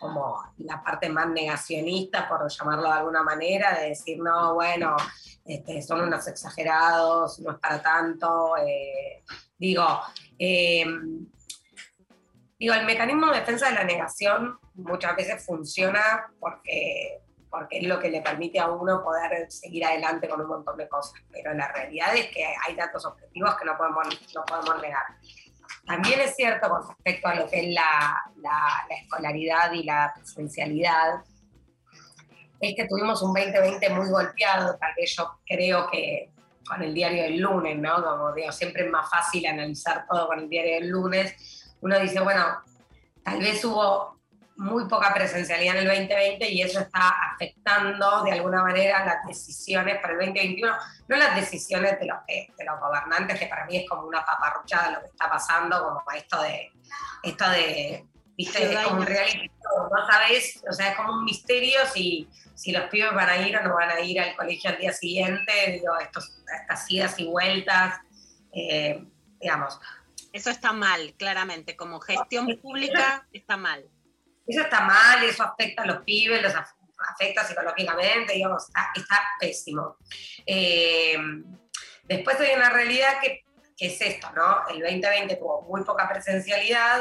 como la parte más negacionista, por llamarlo de alguna manera, de decir, no, bueno, este, son unos exagerados, no es para tanto. eh, digo, eh, digo, el mecanismo de defensa de la negación muchas veces funciona porque, porque es lo que le permite a uno poder seguir adelante con un montón de cosas, pero la realidad es que hay datos objetivos que no podemos, no podemos negar. También es cierto con respecto a lo que es la, la- la escolaridad y la presencialidad, es que tuvimos un 2020 muy golpeado, tal vez yo creo que con el diario del lunes, ¿no? Como digo, siempre es más fácil analizar todo con el diario del lunes. Uno dice, bueno, tal vez hubo muy poca presencialidad en el 2020 y eso está afectando de alguna manera las decisiones para el 2021, no las decisiones de los, de los gobernantes, que para mí es como una paparruchada lo que está pasando, como esto de, esto de, viste, es como un reality no sabes, o sea, es como un misterio si, si los pibes van a ir o no van a ir al colegio al día siguiente, digo, estos, estas idas y vueltas, eh, digamos. Eso está mal, claramente, como gestión pública está mal. Eso está mal, eso afecta a los pibes, los af- afecta psicológicamente, digamos, está, pésimo. Eh, después hay una realidad que, que es esto, ¿no? El 2020 tuvo muy poca presencialidad,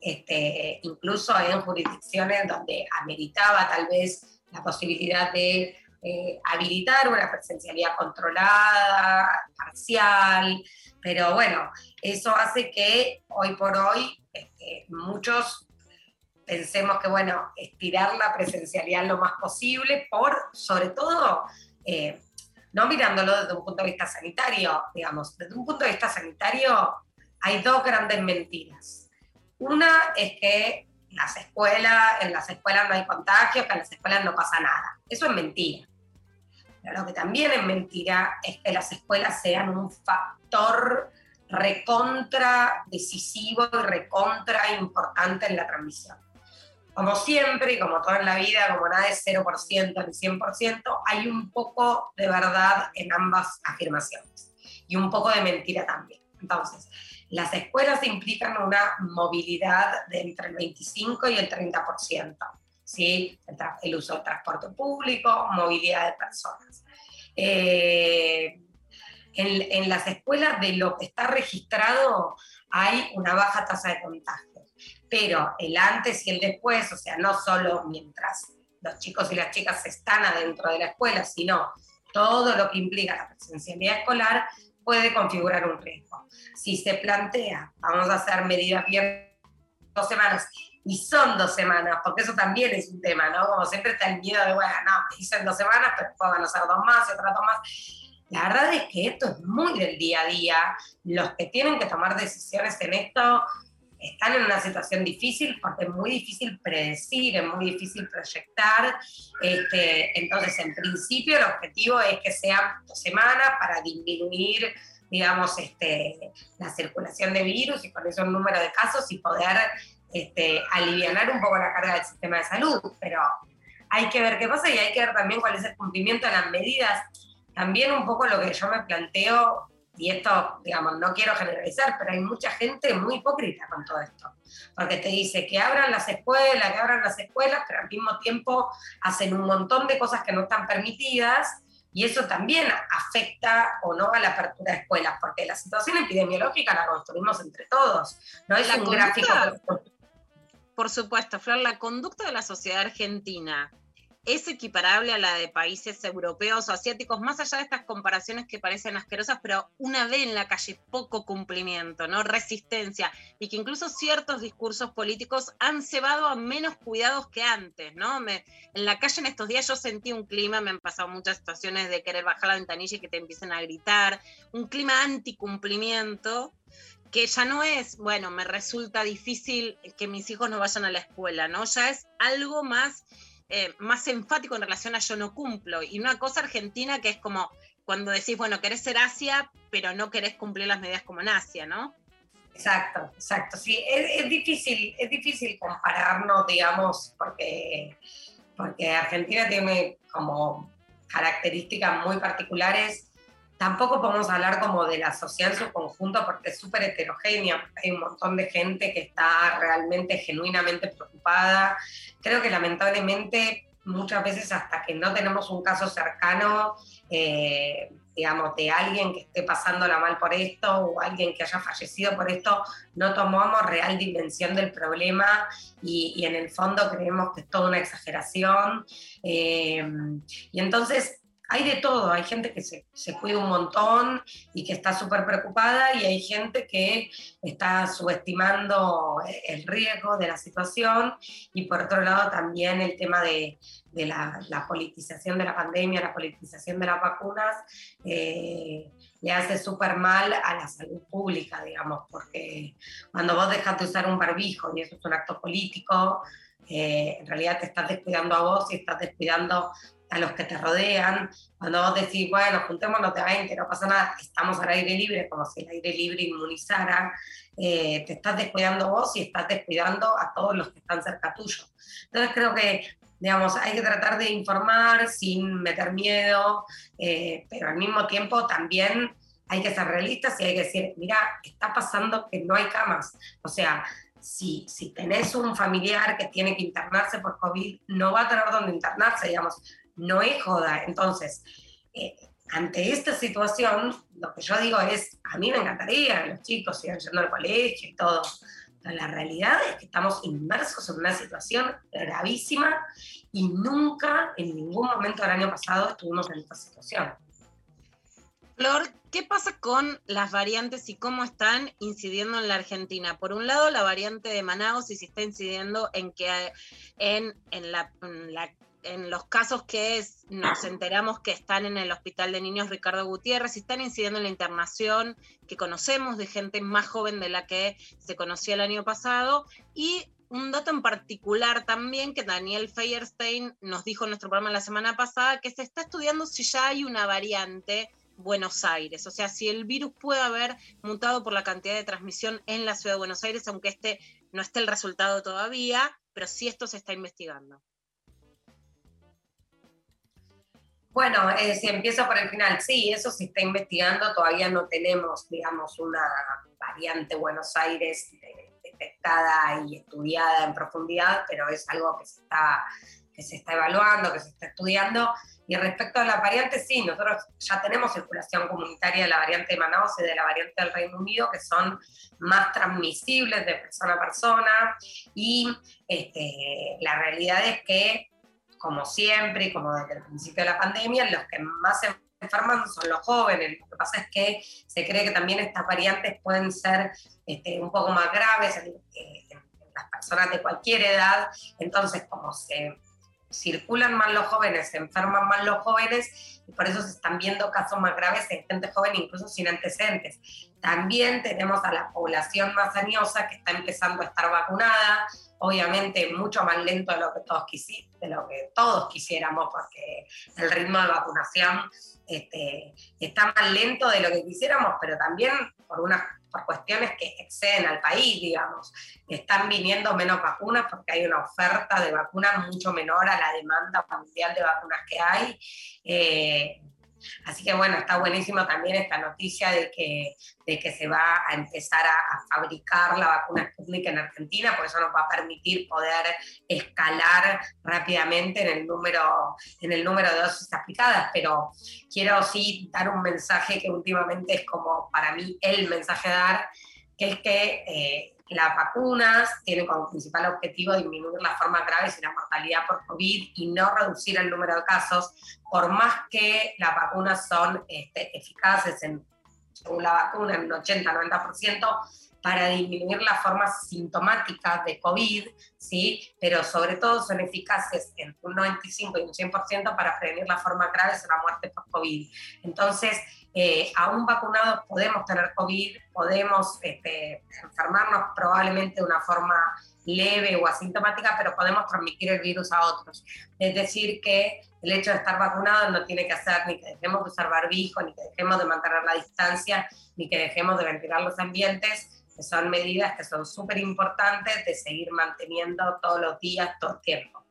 este, incluso en jurisdicciones donde ameritaba tal vez la posibilidad de eh, habilitar una presencialidad controlada, parcial, pero bueno, eso hace que hoy por hoy este, muchos pensemos que, bueno, estirar la presencialidad lo más posible por, sobre todo, eh, no mirándolo desde un punto de vista sanitario, digamos, desde un punto de vista sanitario hay dos grandes mentiras. Una es que las escuelas, en las escuelas no hay contagios, que en las escuelas no pasa nada. Eso es mentira. Pero lo que también es mentira es que las escuelas sean un factor recontra decisivo y recontra importante en la transmisión. Como siempre y como todo en la vida, como nada es 0% ni 100%, hay un poco de verdad en ambas afirmaciones y un poco de mentira también. Entonces, las escuelas implican una movilidad de entre el 25 y el 30%, ¿sí? el, uso del transporte público, movilidad de personas. Eh, en, las escuelas de lo que está registrado hay una baja tasa de contagio, pero el antes y el después, o sea, no solo mientras los chicos y las chicas están adentro de la escuela, sino todo lo que implica la presencialidad escolar, puede configurar un riesgo. Si se plantea, vamos a hacer medidas bien dos semanas, y son dos semanas, porque eso también es un tema, ¿no? Como siempre está el miedo de, bueno, no, me dicen dos semanas, pero después van a ser dos más y otras dos más. La verdad es que esto es muy del día a día. Los que tienen que tomar decisiones en esto están en una situación difícil porque es muy difícil predecir, es muy difícil proyectar. Este, entonces, en principio, el objetivo es que sean dos semanas para disminuir, digamos, este, la circulación de virus y con eso el número de casos y poder este, aliviar un poco la carga del sistema de salud. Pero hay que ver qué pasa y hay que ver también cuál es el cumplimiento de las medidas. También un poco lo que yo me planteo y esto, digamos, no quiero generalizar, pero hay mucha gente muy hipócrita con todo esto, porque te dice que abran las escuelas, que abran las escuelas, pero al mismo tiempo hacen un montón de cosas que no están permitidas, y eso también afecta o no a la apertura de escuelas, porque la situación epidemiológica la construimos entre todos, no es La un conducta- gráfico. Por supuesto, Flor, la conducta de la sociedad argentina es equiparable a la de países europeos o asiáticos, más allá de estas comparaciones que parecen asquerosas, pero una vez en la calle poco cumplimiento, ¿no? Resistencia, y que incluso ciertos discursos políticos han cebado a menos cuidados que antes, ¿no? Me- en la calle en estos días yo sentí un clima, me han pasado muchas situaciones de querer bajar la ventanilla y que te empiecen a gritar, un clima anticumplimiento que ya no es, bueno, me resulta difícil que mis hijos no vayan a la escuela, ¿no? Ya es algo más, eh, más enfático en relación a yo no cumplo. Y una cosa argentina que es como cuando decís, bueno, querés ser Asia, pero no querés cumplir las medidas como en Asia, ¿no? Exacto, exacto. Sí, es, es difícil, es difícil compararnos, digamos, porque, porque Argentina tiene como características muy particulares. Tampoco podemos hablar como de la sociedad en su conjunto porque es súper heterogénea. Hay un montón de gente que está realmente, genuinamente preocupada. Creo que lamentablemente muchas veces hasta que no tenemos un caso cercano, eh, digamos, de alguien que esté pasándola mal por esto o alguien que haya fallecido por esto, no tomamos real dimensión del problema y, y en el fondo creemos que es toda una exageración. Eh, y entonces hay de todo, hay gente que se, se cuida un montón y que está súper preocupada y hay gente que está subestimando el riesgo de la situación. Y por otro lado también el tema de, de la, politización de la pandemia, la politización de las vacunas, eh, le hace súper mal a la salud pública, digamos, porque cuando vos dejas de usar un barbijo y eso es un acto político, eh, en realidad te estás descuidando a vos y estás descuidando a los que te rodean. Cuando vos decís, bueno, juntémonos de 20, no pasa nada, estamos al aire libre, como si el aire libre inmunizara, eh, te estás descuidando vos y estás descuidando a todos los que están cerca tuyo. Entonces creo que, digamos, hay que tratar de informar sin meter miedo, eh, pero al mismo tiempo también hay que ser realistas y hay que decir, mira, está pasando que no hay camas. O sea, si, si tenés un familiar que tiene que internarse por COVID, no va a tener donde internarse, digamos, no es joda. Entonces, eh, ante esta situación, lo que yo digo es, a mí me encantaría que los chicos sigan yendo al colegio y todo, pero la realidad es que estamos inmersos en una situación gravísima y nunca en ningún momento del año pasado estuvimos en esta situación. Flor, ¿qué pasa con las variantes y cómo están incidiendo en la Argentina? Por un lado, la variante de Manaus y si está incidiendo en que en, en la, en la en los casos que es- nos enteramos que están en el Hospital de Niños Ricardo Gutiérrez y están incidiendo en la internación que conocemos de gente más joven de la que se conocía el año pasado. Y un dato en particular también que Daniel Feierstein nos dijo en nuestro programa la semana pasada, que se está estudiando si ya hay una variante Buenos Aires, o sea, si el virus puede haber mutado por la cantidad de transmisión en la ciudad de Buenos Aires, aunque este no esté el resultado todavía, pero sí esto se está investigando. Bueno, eh, si empiezo por el final, sí, eso se está investigando, todavía no tenemos, digamos, una variante Buenos Aires de- detectada y estudiada en profundidad, pero es algo que se está, que se está evaluando, que se está estudiando. Y respecto a la variante, sí, nosotros ya tenemos circulación comunitaria de la variante de Manaus y de la variante del Reino Unido, que son más transmisibles de persona a persona. Y este, la realidad es que como siempre como desde el principio de la pandemia, los que más se enferman son los jóvenes. Lo que pasa es que se cree que también estas variantes pueden ser este, un poco más graves en, en las personas de cualquier edad. Entonces, como se circulan más los jóvenes, se enferman más los jóvenes, y por eso se están viendo casos más graves en gente joven, incluso sin antecedentes. También tenemos a la población más añosa que está empezando a estar vacunada, obviamente mucho más lento de lo que todos, quisi- lo que todos quisiéramos, porque el ritmo de vacunación este, está más lento de lo que quisiéramos, pero también por unas por cuestiones que exceden al país, digamos. Están viniendo menos vacunas porque hay una oferta de vacunas mucho menor a la demanda mundial de vacunas que hay. Eh, Así que bueno, está buenísimo también esta noticia de que, de que se va a empezar a, fabricar la vacuna Sputnik en Argentina, porque eso nos va a permitir poder escalar rápidamente en el número, en el número de dosis aplicadas. Pero quiero sí dar un mensaje que últimamente es como para mí el mensaje dar, que es que eh, las vacunas tienen como principal objetivo disminuir las formas graves y la mortalidad por COVID y no reducir el número de casos, por más que las vacunas son este, eficaces en, vacuna en un 80-90% para disminuir las formas sintomáticas de COVID, ¿sí? pero sobre todo son eficaces en un 95 y un 100% para prevenir las formas graves o la muerte por COVID. Entonces, eh, aún vacunados podemos tener COVID, podemos este, enfermarnos probablemente de una forma leve o asintomática, pero podemos transmitir el virus a otros. Es decir, que el hecho de estar vacunado no tiene que hacer ni que dejemos de usar barbijo, ni que dejemos de mantener la distancia, ni que dejemos de ventilar los ambientes, que son medidas que son súper importantes de seguir manteniendo todos los días, todo el tiempo.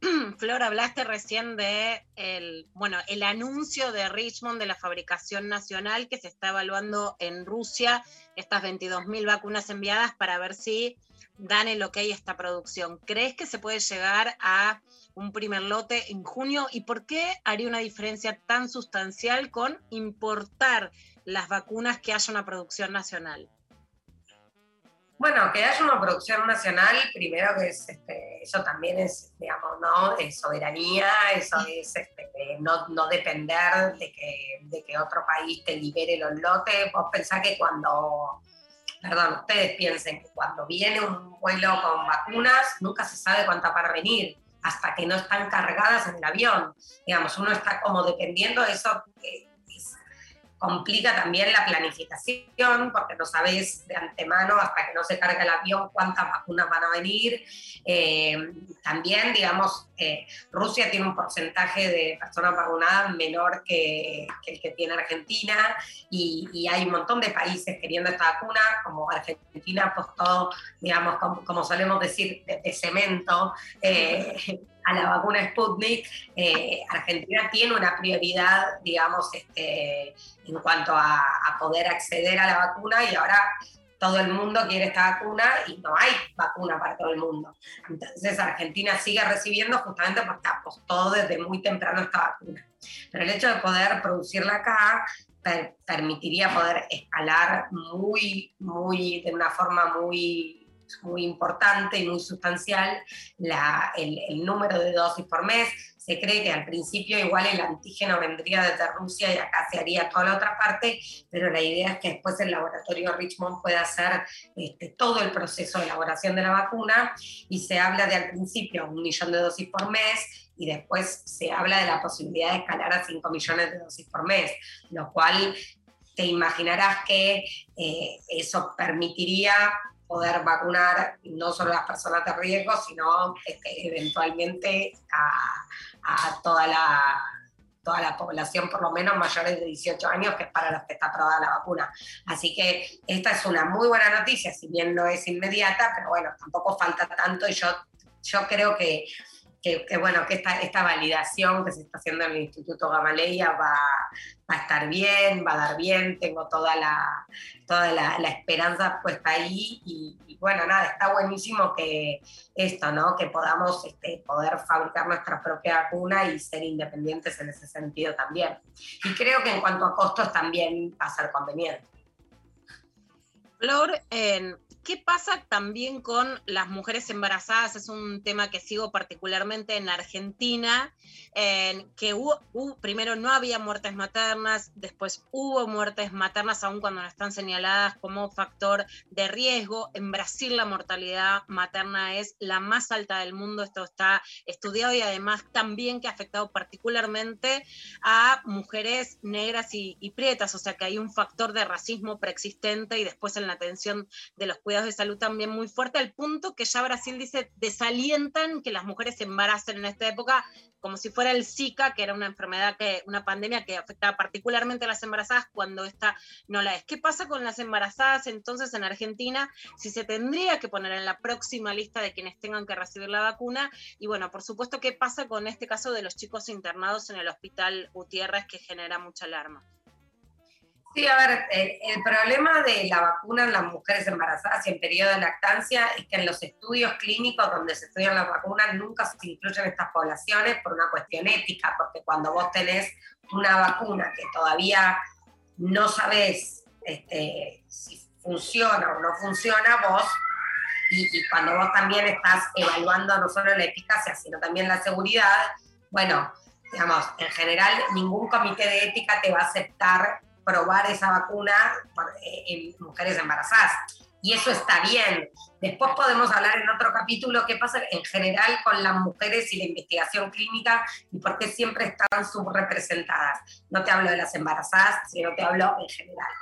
[clears throat] Flor, hablaste recién de el, bueno, el anuncio de Richmond de la fabricación nacional que se está evaluando en Rusia, estas 22.000 vacunas enviadas para ver si dan el ok a esta producción. ¿Crees que se puede llegar a un primer lote en junio? ¿Y por qué haría una diferencia tan sustancial con importar las vacunas que haya una producción nacional? Bueno, que haya una producción nacional, primero que es, este, eso también es, digamos, ¿no? Es soberanía, eso es este, no, no depender de que, de que otro país te libere los lotes. Vos pensás que cuando, perdón, ustedes piensen que cuando viene un vuelo con vacunas, nunca se sabe cuántas van a venir, hasta que no están cargadas en el avión. Digamos, uno está como dependiendo de eso. eh, complica también la planificación, porque no sabes de antemano hasta que no se carga el avión cuántas vacunas van a venir. Eh, también, digamos, eh, Rusia tiene un porcentaje de personas vacunadas menor que, el que tiene Argentina y, hay un montón de países queriendo esta vacuna, como Argentina apostó, digamos, como, solemos decir, de, de cemento. Eh, a la vacuna Sputnik, eh, Argentina tiene una prioridad, digamos, este, en cuanto a, poder acceder a la vacuna y ahora todo el mundo quiere esta vacuna y no hay vacuna para todo el mundo. Entonces Argentina sigue recibiendo justamente porque apostó desde muy temprano esta vacuna. Pero el hecho de poder producirla acá per permitiría poder escalar muy, muy, de una forma muy muy importante y muy sustancial la- el, el número de dosis por mes. Se cree que al principio igual el antígeno vendría desde Rusia y acá se haría toda la otra parte, pero la idea es que después el laboratorio Richmond pueda hacer este, todo el proceso de elaboración de la vacuna y se habla de al principio un millón de dosis por mes y después se habla de la posibilidad de escalar a 5 millones de dosis por mes, lo cual te imaginarás que eh, eso permitiría poder vacunar no solo a las personas de riesgo, sino este, eventualmente a, toda, la, toda la población, por lo menos mayores de 18 años, que es para los que está aprobada la vacuna. Así que esta es una muy buena noticia, si bien no es inmediata, pero bueno, tampoco falta tanto y yo, yo creo que que, que, bueno, que esta, esta validación que se está haciendo en el Instituto Gamaleya va, va a estar bien, va a dar bien, tengo toda la, toda la, la esperanza puesta ahí y, y, bueno, nada, está buenísimo que esto, ¿no? Que podamos este, poder fabricar nuestra propia vacuna y ser independientes en ese sentido también. Y creo que en cuanto a costos también va a ser conveniente. Flor, eh, ¿qué pasa también con las mujeres embarazadas? Es un tema que sigo particularmente en Argentina, eh, que primero no había muertes maternas, después hubo muertes maternas, aun cuando no están señaladas como factor de riesgo. En Brasil la mortalidad materna es la más alta del mundo, esto está estudiado y además también que ha afectado particularmente a mujeres negras y prietas, o sea que hay un factor de racismo preexistente y después en la atención de los cuidados de salud también muy fuerte, al punto que ya Brasil dice, desalientan que las mujeres se embaracen en esta época como si fuera el Zika, que era una enfermedad, que, una pandemia que afectaba particularmente a las embarazadas cuando esta no la es. ¿Qué pasa con las embarazadas entonces en Argentina si se tendría que poner en la próxima lista de quienes tengan que recibir la vacuna? Y bueno, por supuesto, ¿qué pasa con este caso de los chicos internados en el hospital Gutiérrez que genera mucha alarma? Sí, a ver, el, el, problema de la vacuna en las mujeres embarazadas y en periodo de lactancia es que en los estudios clínicos donde se estudian las vacunas nunca se incluyen estas poblaciones por una cuestión ética, porque cuando vos tenés una vacuna que todavía no sabés este, si funciona o no funciona, vos, y, y cuando vos también estás evaluando no solo la eficacia, sino también la seguridad, bueno, digamos, en general ningún comité de ética te va a aceptar probar esa vacuna en mujeres embarazadas. Y eso está bien. Después podemos hablar en otro capítulo qué pasa en general con las mujeres y la investigación clínica y por qué siempre están subrepresentadas. No te hablo de las embarazadas, sino te hablo en general.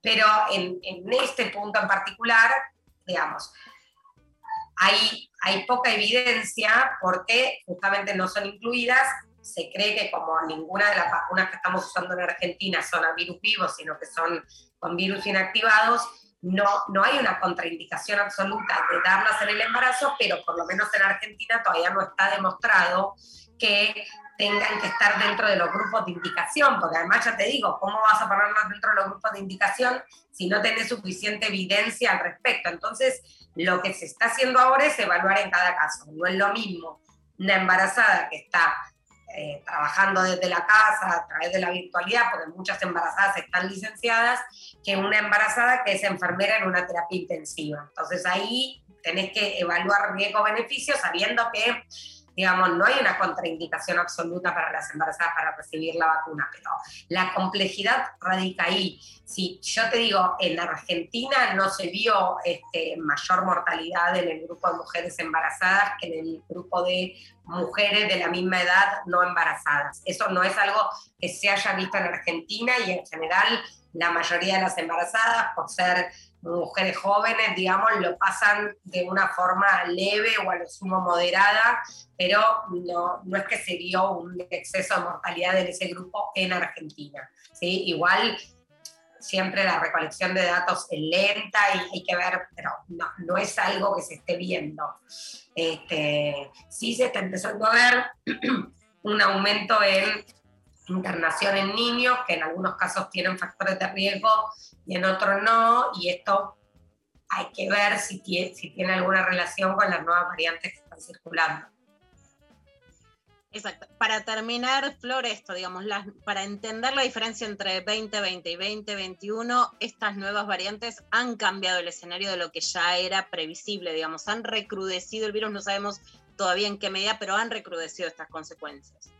Pero en, en este punto en particular, digamos, hay, hay poca evidencia porque justamente no son incluidas se cree que como ninguna de las vacunas que estamos usando en Argentina son a virus vivos, sino que son con virus inactivados, no, no hay una contraindicación absoluta de darlas en el embarazo, pero por lo menos en Argentina todavía no está demostrado que tengan que estar dentro de los grupos de indicación, porque además ya te digo, ¿cómo vas a ponerlos dentro de los grupos de indicación si no tenés suficiente evidencia al respecto? Entonces, lo que se está haciendo ahora es evaluar en cada caso. No es lo mismo una embarazada que está eh, trabajando desde la casa a través de la virtualidad, porque muchas embarazadas están licenciadas, que una embarazada que es enfermera en una terapia intensiva. Entonces ahí tenés que evaluar riesgo-beneficio sabiendo que, digamos, no hay una contraindicación absoluta para las embarazadas para recibir la vacuna, pero la complejidad radica ahí. Si yo te digo, en Argentina no se vio este, mayor mortalidad en el grupo de mujeres embarazadas que en el grupo de mujeres de la misma edad no embarazadas. Eso no es algo que se haya visto en Argentina y en general la mayoría de las embarazadas, por ser mujeres jóvenes, digamos, lo pasan de una forma leve o a lo sumo moderada, pero no, no es que se vio un exceso de mortalidad en ese grupo en Argentina. ¿sí? Igual siempre la recolección de datos es lenta y hay que ver, pero no, no es algo que se esté viendo. Este, sí se está empezando a ver [clears throat] un aumento en internación en niños, que en algunos casos tienen factores de riesgo y en otros no, y esto hay que ver si tiene, alguna relación con las nuevas variantes que están circulando. Exacto. Para terminar, Flor, esto, digamos, para entender la diferencia entre 2020 y 2021, estas nuevas variantes han cambiado el escenario de lo que ya era previsible, digamos, han recrudecido el virus, no sabemos todavía en qué medida, pero han recrudecido estas consecuencias.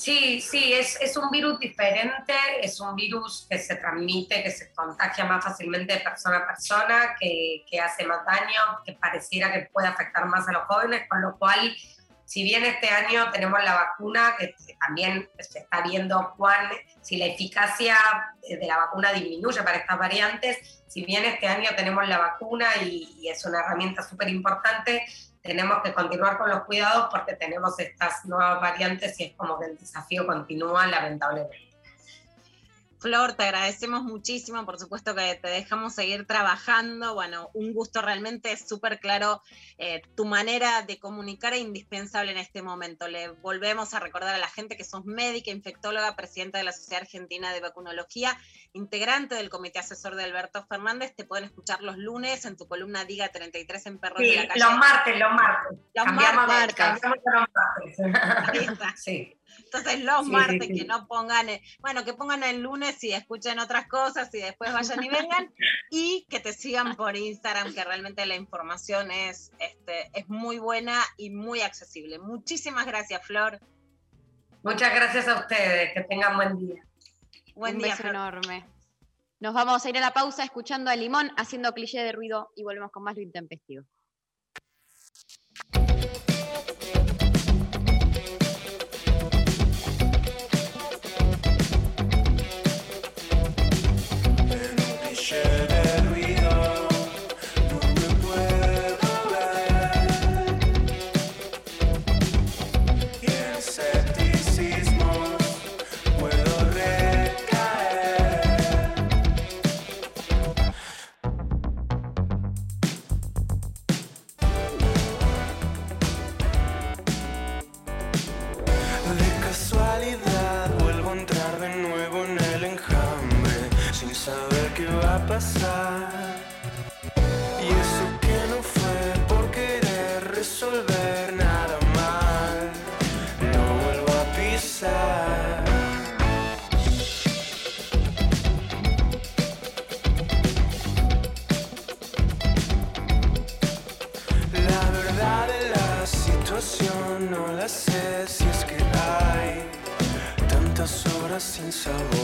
Sí, sí, es, es un virus diferente, es un virus que se transmite, que se contagia más fácilmente de persona a persona, que, que hace más daño, que pareciera que puede afectar más a los jóvenes, con lo cual, si bien este año tenemos la vacuna, que también se está viendo cuán, si la eficacia de la vacuna disminuye para estas variantes, si bien este año tenemos la vacuna y, y es una herramienta súper importante, tenemos que continuar con los cuidados porque tenemos estas nuevas variantes y es como que el desafío continúa lamentablemente. Flor, te agradecemos muchísimo, por supuesto que te dejamos seguir trabajando. Bueno, un gusto realmente es súper claro. eh, tu manera de comunicar es indispensable en este momento. Le volvemos a recordar a la gente que sos médica, infectóloga, presidenta de la Sociedad Argentina de Vacunología, integrante del Comité Asesor de Alberto Fernández. Te pueden escuchar los lunes en tu columna Diga 33 en Perros de Sí, la Calle. los martes, los martes. Los Cambiamos, martes. cambiamos los martes. Ahí está. Sí. Entonces los Sí, martes sí, que no pongan, bueno, que pongan el lunes y escuchen otras cosas y después vayan y vengan [laughs] y que te sigan por Instagram, que realmente la información es, este, es muy buena y muy accesible. Muchísimas gracias, Flor. Muchas gracias a ustedes, que tengan buen día. Buen Un día, beso Flor. enorme. Nos vamos a ir a la pausa escuchando a Limón haciendo cliché de ruido y volvemos con más lo intempestivo. Horas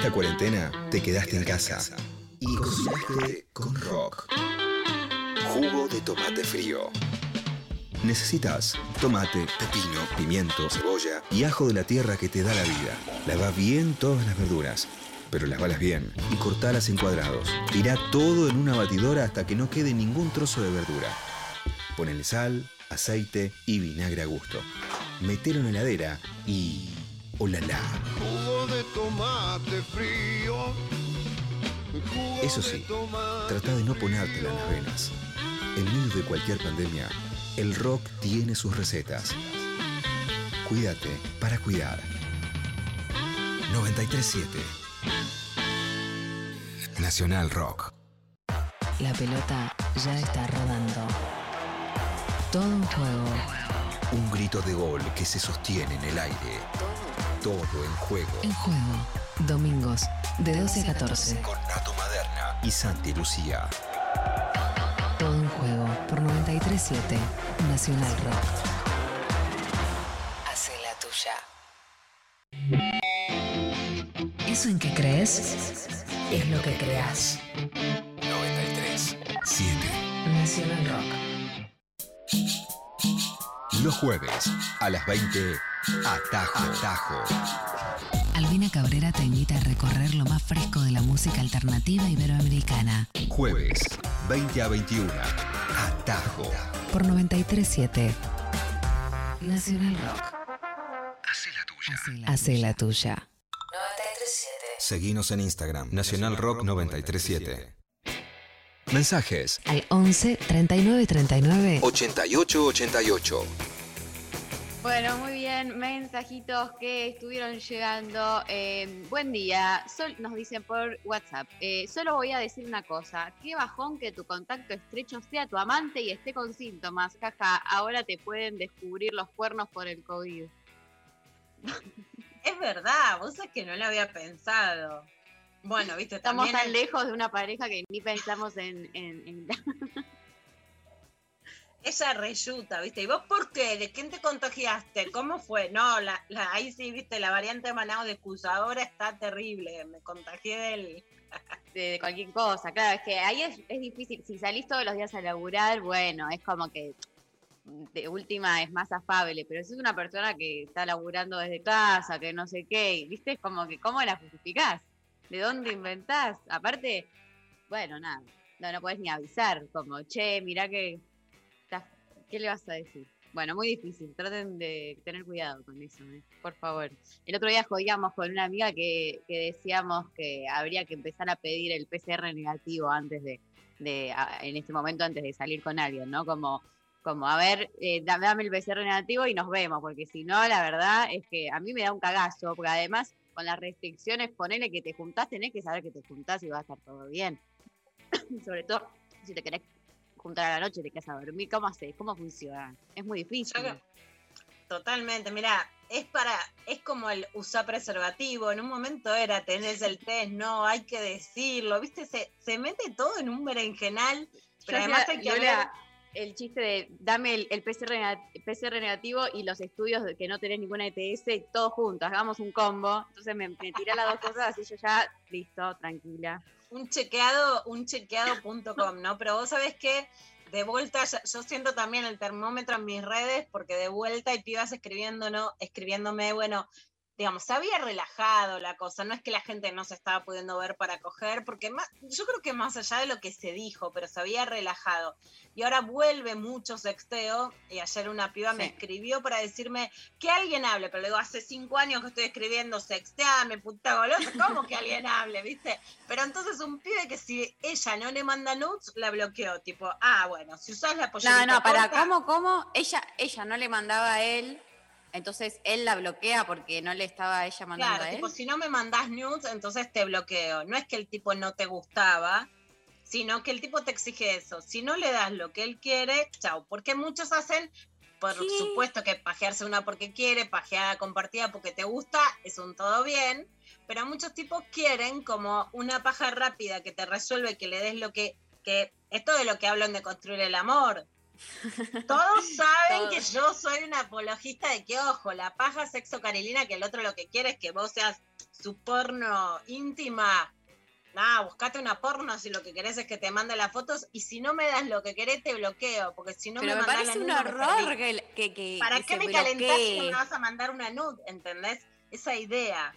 esta cuarentena te quedaste en casa y cocinaste con rock. Jugo de tomate frío. Necesitas tomate, pepino, pimiento, cebolla y ajo de la tierra que te da la vida. Lava bien todas las verduras, pero lavalas bien y cortalas en cuadrados. Tira todo en una batidora hasta que no quede ningún trozo de verdura. Ponele sal, aceite y vinagre a gusto. Metelo en la heladera y... ¡Olala! De tomate frío. Eso sí, trata de no ponértela en las venas. En medio de cualquier pandemia, el rock tiene sus recetas. Cuídate para cuidar. 937 Nacional Rock. La pelota ya está rodando. Todo un juego. Un grito de gol que se sostiene en el aire. Todo en juego. En juego. Domingos, de 12 a 14. Con Nato Maderna y Santi Lucía. Todo un juego por 937 Nacional Rock. Hace la tuya. Eso en que crees es lo que creas. 93 7 Nacional Rock. Los jueves a las 20 Atajo. Atajo. Albina Cabrera te invita a recorrer lo más fresco de la música alternativa iberoamericana. Jueves 20 a 21 Atajo. Por 937 Nacional Rock. Hace la tuya. Hace la tuya. 937. Seguinos en Instagram. Nacional Rock 937. Mensajes. Al 11 39 39 8888. Bueno, muy bien. Mensajitos que estuvieron llegando. Eh, buen día. Sol, nos dicen por WhatsApp. eh, solo voy a decir una cosa. Qué bajón que tu contacto estrecho sea tu amante y esté con síntomas. Jaja, ahora te pueden descubrir los cuernos por el COVID. Es verdad, vos sabés que no lo había pensado. Bueno, viste, Estamos tan lejos de una pareja que ni pensamos en... en- en- [laughs] ella reyuta, ¿viste? ¿Y vos por qué? ¿De quién te contagiaste? ¿Cómo fue? No, la, la- ahí sí, ¿viste? La variante de Manaus de excusadora está terrible. Me contagié del... [laughs] de, de cualquier cosa. Claro, es que ahí es, es difícil. Si salís todos los días a laburar, bueno, es como que de última es más afable, pero si es una persona que está laburando desde casa, que no sé qué, ¿viste? Es como que, ¿cómo la justificás? ¿De dónde inventás? Aparte, bueno, nada, no, no podés ni avisar, como, che, mirá que, ¿qué le vas a decir? Bueno, muy difícil, traten de tener cuidado con eso, ¿eh? por favor. El otro día jodíamos con una amiga que, decíamos que habría que empezar a pedir el PCR negativo antes de, de en este momento, antes de salir con alguien, ¿no? Como, como a ver, eh, dame, dame el PCR negativo y nos vemos, porque si no, la verdad es que a mí me da un cagazo, porque además con las restricciones, ponele que te juntás, tenés que saber que te juntás y va a estar todo bien. [coughs] Sobre todo si te querés juntar a la noche, te quedas a dormir, ¿cómo haces? ¿Cómo funciona? Es muy difícil. Yo- Totalmente, mira, es para, es como el usar preservativo, en un momento era tenés el test, no, hay que decirlo, viste, se, se mete todo en un berenjenal, pero Yo además hay que era el chiste de dame el, el PCR, PCR negativo y los estudios de que no tenés ninguna ETS, todos juntos, hagamos un combo. Entonces me, me tiré las dos cosas, así yo ya, listo, tranquila. Un chequeado, un chequeado.com, ¿no? Pero vos sabés que de vuelta, yo siento también el termómetro en mis redes, porque de vuelta hay pibas escribiendo, ¿no? escribiéndome, bueno, digamos, se había relajado la cosa, no es que la gente no se estaba pudiendo ver para coger, porque más, yo creo que más allá de lo que se dijo, pero se había relajado. Y ahora vuelve mucho sexteo, y ayer una piba me escribió para decirme que alguien hable, pero le digo, hace cinco años que estoy escribiendo sexteame, puta golosa, ¿cómo que alguien hable, viste? Pero entonces un pibe que si ella no le manda nudes, la bloqueó, tipo, ah, bueno, si usás la No, pollerita no, para, corta, ¿cómo, cómo? Ella, ella no le mandaba a él, entonces él la bloquea porque no le estaba ella mandando Claro, a él. tipo, si no me mandás nudes, entonces te bloqueo. No es que el tipo no te gustaba, sino que el tipo te exige eso. Si no le das lo que él quiere, chau. Porque muchos hacen, por supuesto que pajearse una porque quiere, pajeada compartida porque te gusta, es un todo bien. Pero muchos tipos quieren como una paja rápida que te resuelve, que le des lo que... que esto de lo que hablan de construir el amor. [laughs] Todos saben Todos. que yo soy una apologista de que, ojo, la paja sexo carilina, que el otro lo que quiere es que vos seas su porno íntima, nada, buscate una porno si lo que querés es que te mande las fotos y si no me das lo que querés te bloqueo, porque si no Pero me parece un horror que, que, que- ¿Para que qué me calentás si no me vas a mandar una nude? ¿Entendés? Esa idea.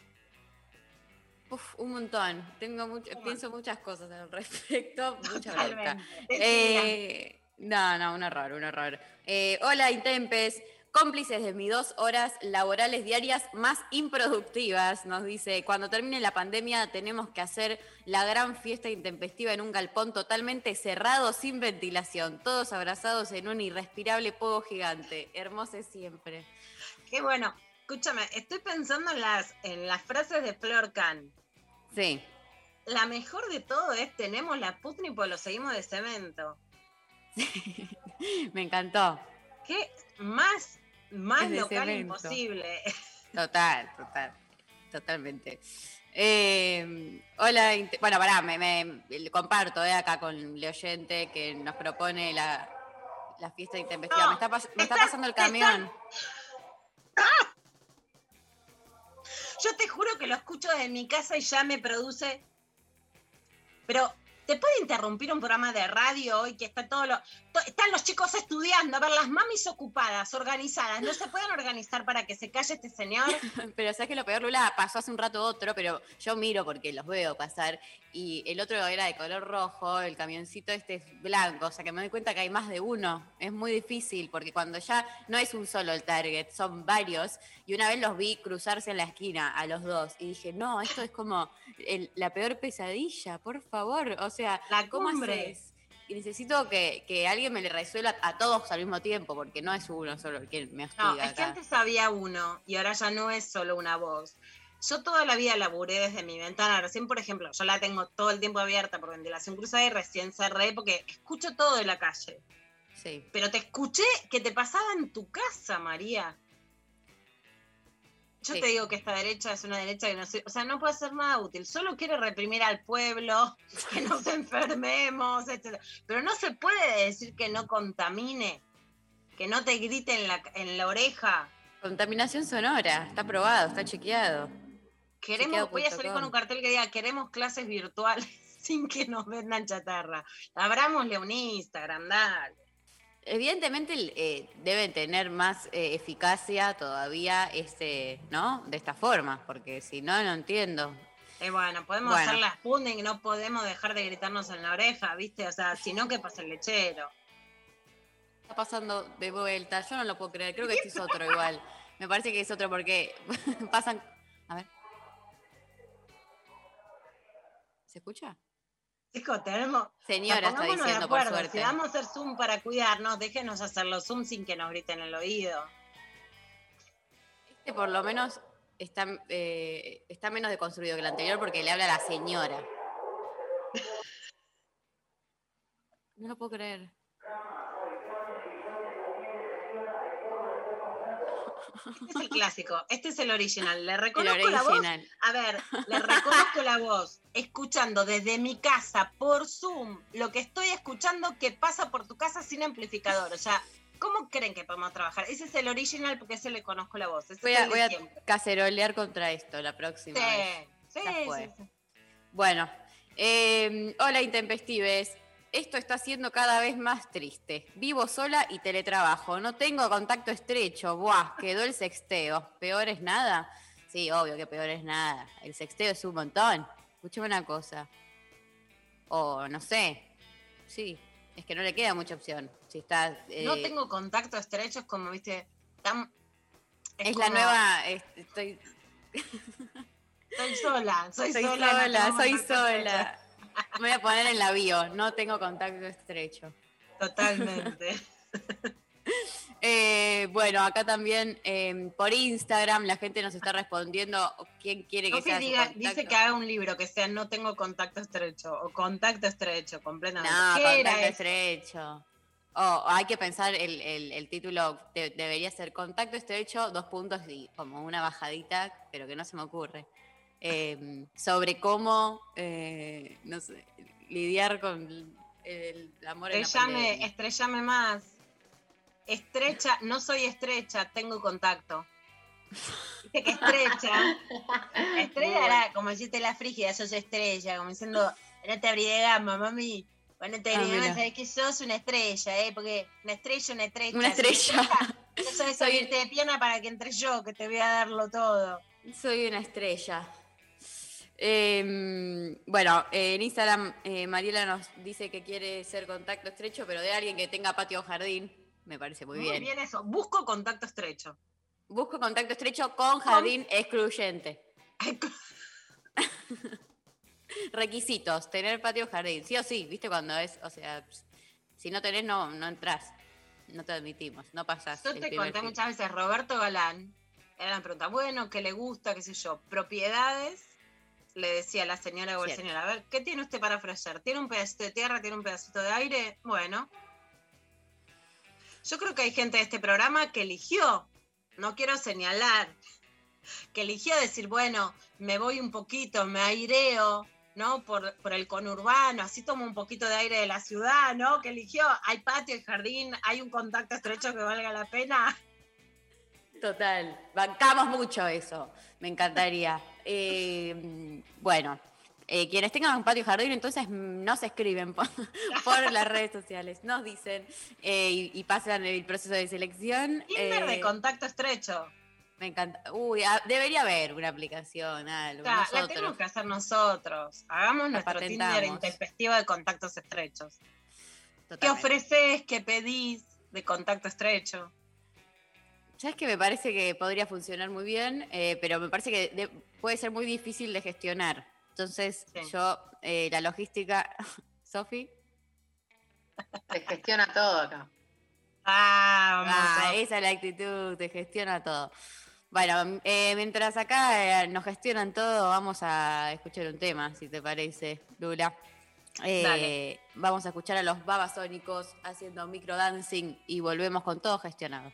Uf, un montón. Tengo mucho, pienso muchas cosas al [laughs] respecto. Mucha bronca. Eh, no, no, un horror, un horror. Eh, hola, Intempes. Cómplices de mis dos horas laborales diarias más improductivas, nos dice, cuando termine la pandemia tenemos que hacer la gran fiesta intempestiva en un galpón totalmente cerrado, sin ventilación, todos abrazados en un irrespirable fuego gigante. Hermoso siempre. Qué bueno. Escúchame, estoy pensando en las, en las frases de Flor Can. Sí. La mejor de todo es tenemos la Putni pues lo seguimos de cemento. [laughs] Me encantó. ¿Qué más, más local imposible? [laughs] Total, total, totalmente. Eh, hola, bueno, pará, me, comparto eh, acá con el oyente que nos propone la, la fiesta intempestiva. No, me está, me pasando el camión. Yo te juro que lo escucho desde mi casa y ya me produce. Pero, ¿te puede interrumpir un programa de radio hoy que está todo lo. están los chicos estudiando, a ver, las mamis ocupadas, organizadas. ¿No se pueden organizar para que se calle este señor? [laughs] Pero sabes que lo peor, Lula, pasó hace un rato otro, pero yo miro porque los veo pasar. Y el otro era de color rojo, el camioncito este es blanco. O sea que me doy cuenta que hay más de uno. Es muy difícil porque cuando ya no es un solo el target, son varios. Y una vez los vi cruzarse en la esquina a los dos. Y dije, no, esto es como el- la peor pesadilla, por favor. O sea, La ¿cómo haces? Y necesito que, que alguien me le resuelva a todos al mismo tiempo, porque no es uno solo el que me hostiga No, es que antes había uno y ahora ya no es solo una voz. Yo toda la vida laburé desde mi ventana. Recién, por ejemplo, yo la tengo todo el tiempo abierta por ventilación cruzada y recién cerré porque escucho todo de la calle. Sí. Pero te escuché que te pasaba en tu casa, María. Yo Sí. te digo que esta derecha es una derecha que no o sea, no puede ser nada útil. Solo quiere reprimir al pueblo, [laughs] que nos enfermemos, etc. Pero no se puede decir que no contamine, que no te grite en la, en la oreja. Contaminación sonora, está probado, está chequeado. Queremos, voy a salir con un cartel que diga, queremos clases virtuales [laughs] sin que nos vendan chatarra. Abrámosle un Instagram, dale. Evidentemente eh, deben tener más eh, eficacia todavía este, ¿no? De esta forma, porque si no, no entiendo. Eh, bueno, podemos Bueno. hacer las Sputnik, no podemos dejar de gritarnos en la oreja, ¿viste? O sea, si no, que pasa el lechero. Está pasando de vuelta, yo no lo puedo creer, creo que este es otro igual. Me parece que es otro porque [laughs] pasan... A ver. ¿Se escucha? Chicos, tenemos. Señora está diciendo, por suerte. Si vamos a hacer Zoom para cuidarnos, déjenos hacer los Zoom sin que nos griten en el oído. Este por lo menos está, eh, está menos deconstruido que el anterior porque le habla a la señora. [laughs] No lo puedo creer. Este es el clásico, este es el original. Le reconozco la voz. A ver, le reconozco la voz, escuchando desde mi casa por Zoom lo que estoy escuchando que pasa por tu casa sin amplificador. O sea, ¿cómo creen que podemos trabajar? Ese es el original porque ese le conozco la voz. Ese Voy a, voy a cacerolear contra esto la próxima Sí, vez. sí, sí, sí. Bueno, eh, hola Intempestives. Esto está siendo cada vez más triste. Vivo sola y teletrabajo. No tengo contacto estrecho. Buah, quedó el sexteo. ¿Peor es nada? Sí, obvio que peor es nada. El sexteo es un montón. Escúchame una cosa. O no sé. Sí, es que no le queda mucha opción. Si está. eh, No tengo contacto estrecho, es como, viste, tan... es la como, nueva. es- estoy, [laughs] Soy sola, soy, soy sola. no soy sola. [laughs] Me voy a poner en la bio. No tengo contacto estrecho. Totalmente. [laughs] Eh, bueno, acá también eh, por Instagram la gente nos está respondiendo quién quiere que sea diga- dice que haga un libro que sea No tengo contacto estrecho o Contacto estrecho completamente. No, ¿Qué era contacto estrecho. Oh, hay que pensar el, el- el título de- debería ser contacto estrecho, dos puntos y como una bajadita, pero que no se me ocurre. Eh, sobre cómo, eh, no sé, lidiar con el amor en la Estrellame, estrellame más. Estrecha, no soy estrecha, tengo contacto. Viste que estrecha. [laughs] Estrella era como decirte la frígida, sos estrella, como diciendo, no te abrí de gama, mami. Bueno, te Ah, abrí de gama, mira. sabés que sos una estrella, ¿eh? Porque una estrella, una estrella. Una estrella. No sabes [laughs] abrirte de pierna para que entre yo, que te voy a darlo todo. Soy una estrella. Eh, bueno, eh, en Instagram eh, Mariela nos dice que quiere ser contacto estrecho, pero de alguien que tenga patio o jardín. Me parece muy, Muy bien. bien eso. Busco contacto estrecho. Busco contacto estrecho con jardín excluyente. [laughs] Requisitos, tener patio o jardín. Sí o sí, ¿viste cuando es? O sea, si no tenés, no, no entras. No te admitimos, no pasás. Yo te conté muchas veces, Roberto Galán, era una pregunta, bueno, ¿qué le gusta, qué sé yo? Propiedades, le decía la señora o el señor, a ver, ¿qué tiene usted para ofrecer? ¿Tiene un pedacito de tierra, tiene un pedacito de aire? Bueno. Yo creo que hay gente de este programa que eligió, no quiero señalar, que eligió decir, bueno, me voy un poquito, me aireo, ¿no? Por, por el conurbano, así tomo un poquito de aire de la ciudad, ¿no? Que eligió, hay patio, hay jardín, hay un contacto estrecho que valga la pena. Total, bancamos mucho eso, me encantaría. Eh, bueno, eh, quienes tengan un patio y jardín, entonces mm, nos escriben por, [laughs] por las redes sociales, nos dicen eh, y, y pasan el proceso de selección. Tinder de contacto estrecho. me encanta. Uy, ah, debería haber una aplicación, algo. O sea, la tenemos que hacer nosotros. Hagamos La nuestro Tinder intempestivo de contactos estrechos. ¿Qué ofreces? ¿Qué pedís de contacto estrecho? ¿Sabes que me parece que podría funcionar muy bien, eh, pero me parece que de- puede ser muy difícil de gestionar. Entonces, Sí. yo, eh, la logística, [laughs] Sofi. Se gestiona todo acá. Ah, vamos. Ah, esa es la actitud, te gestiona todo. Bueno, eh, mientras acá eh, nos gestionan todo, vamos a escuchar un tema, si te parece, Lula. Eh, vamos a escuchar a los babasónicos haciendo microdancing y volvemos con todo gestionado.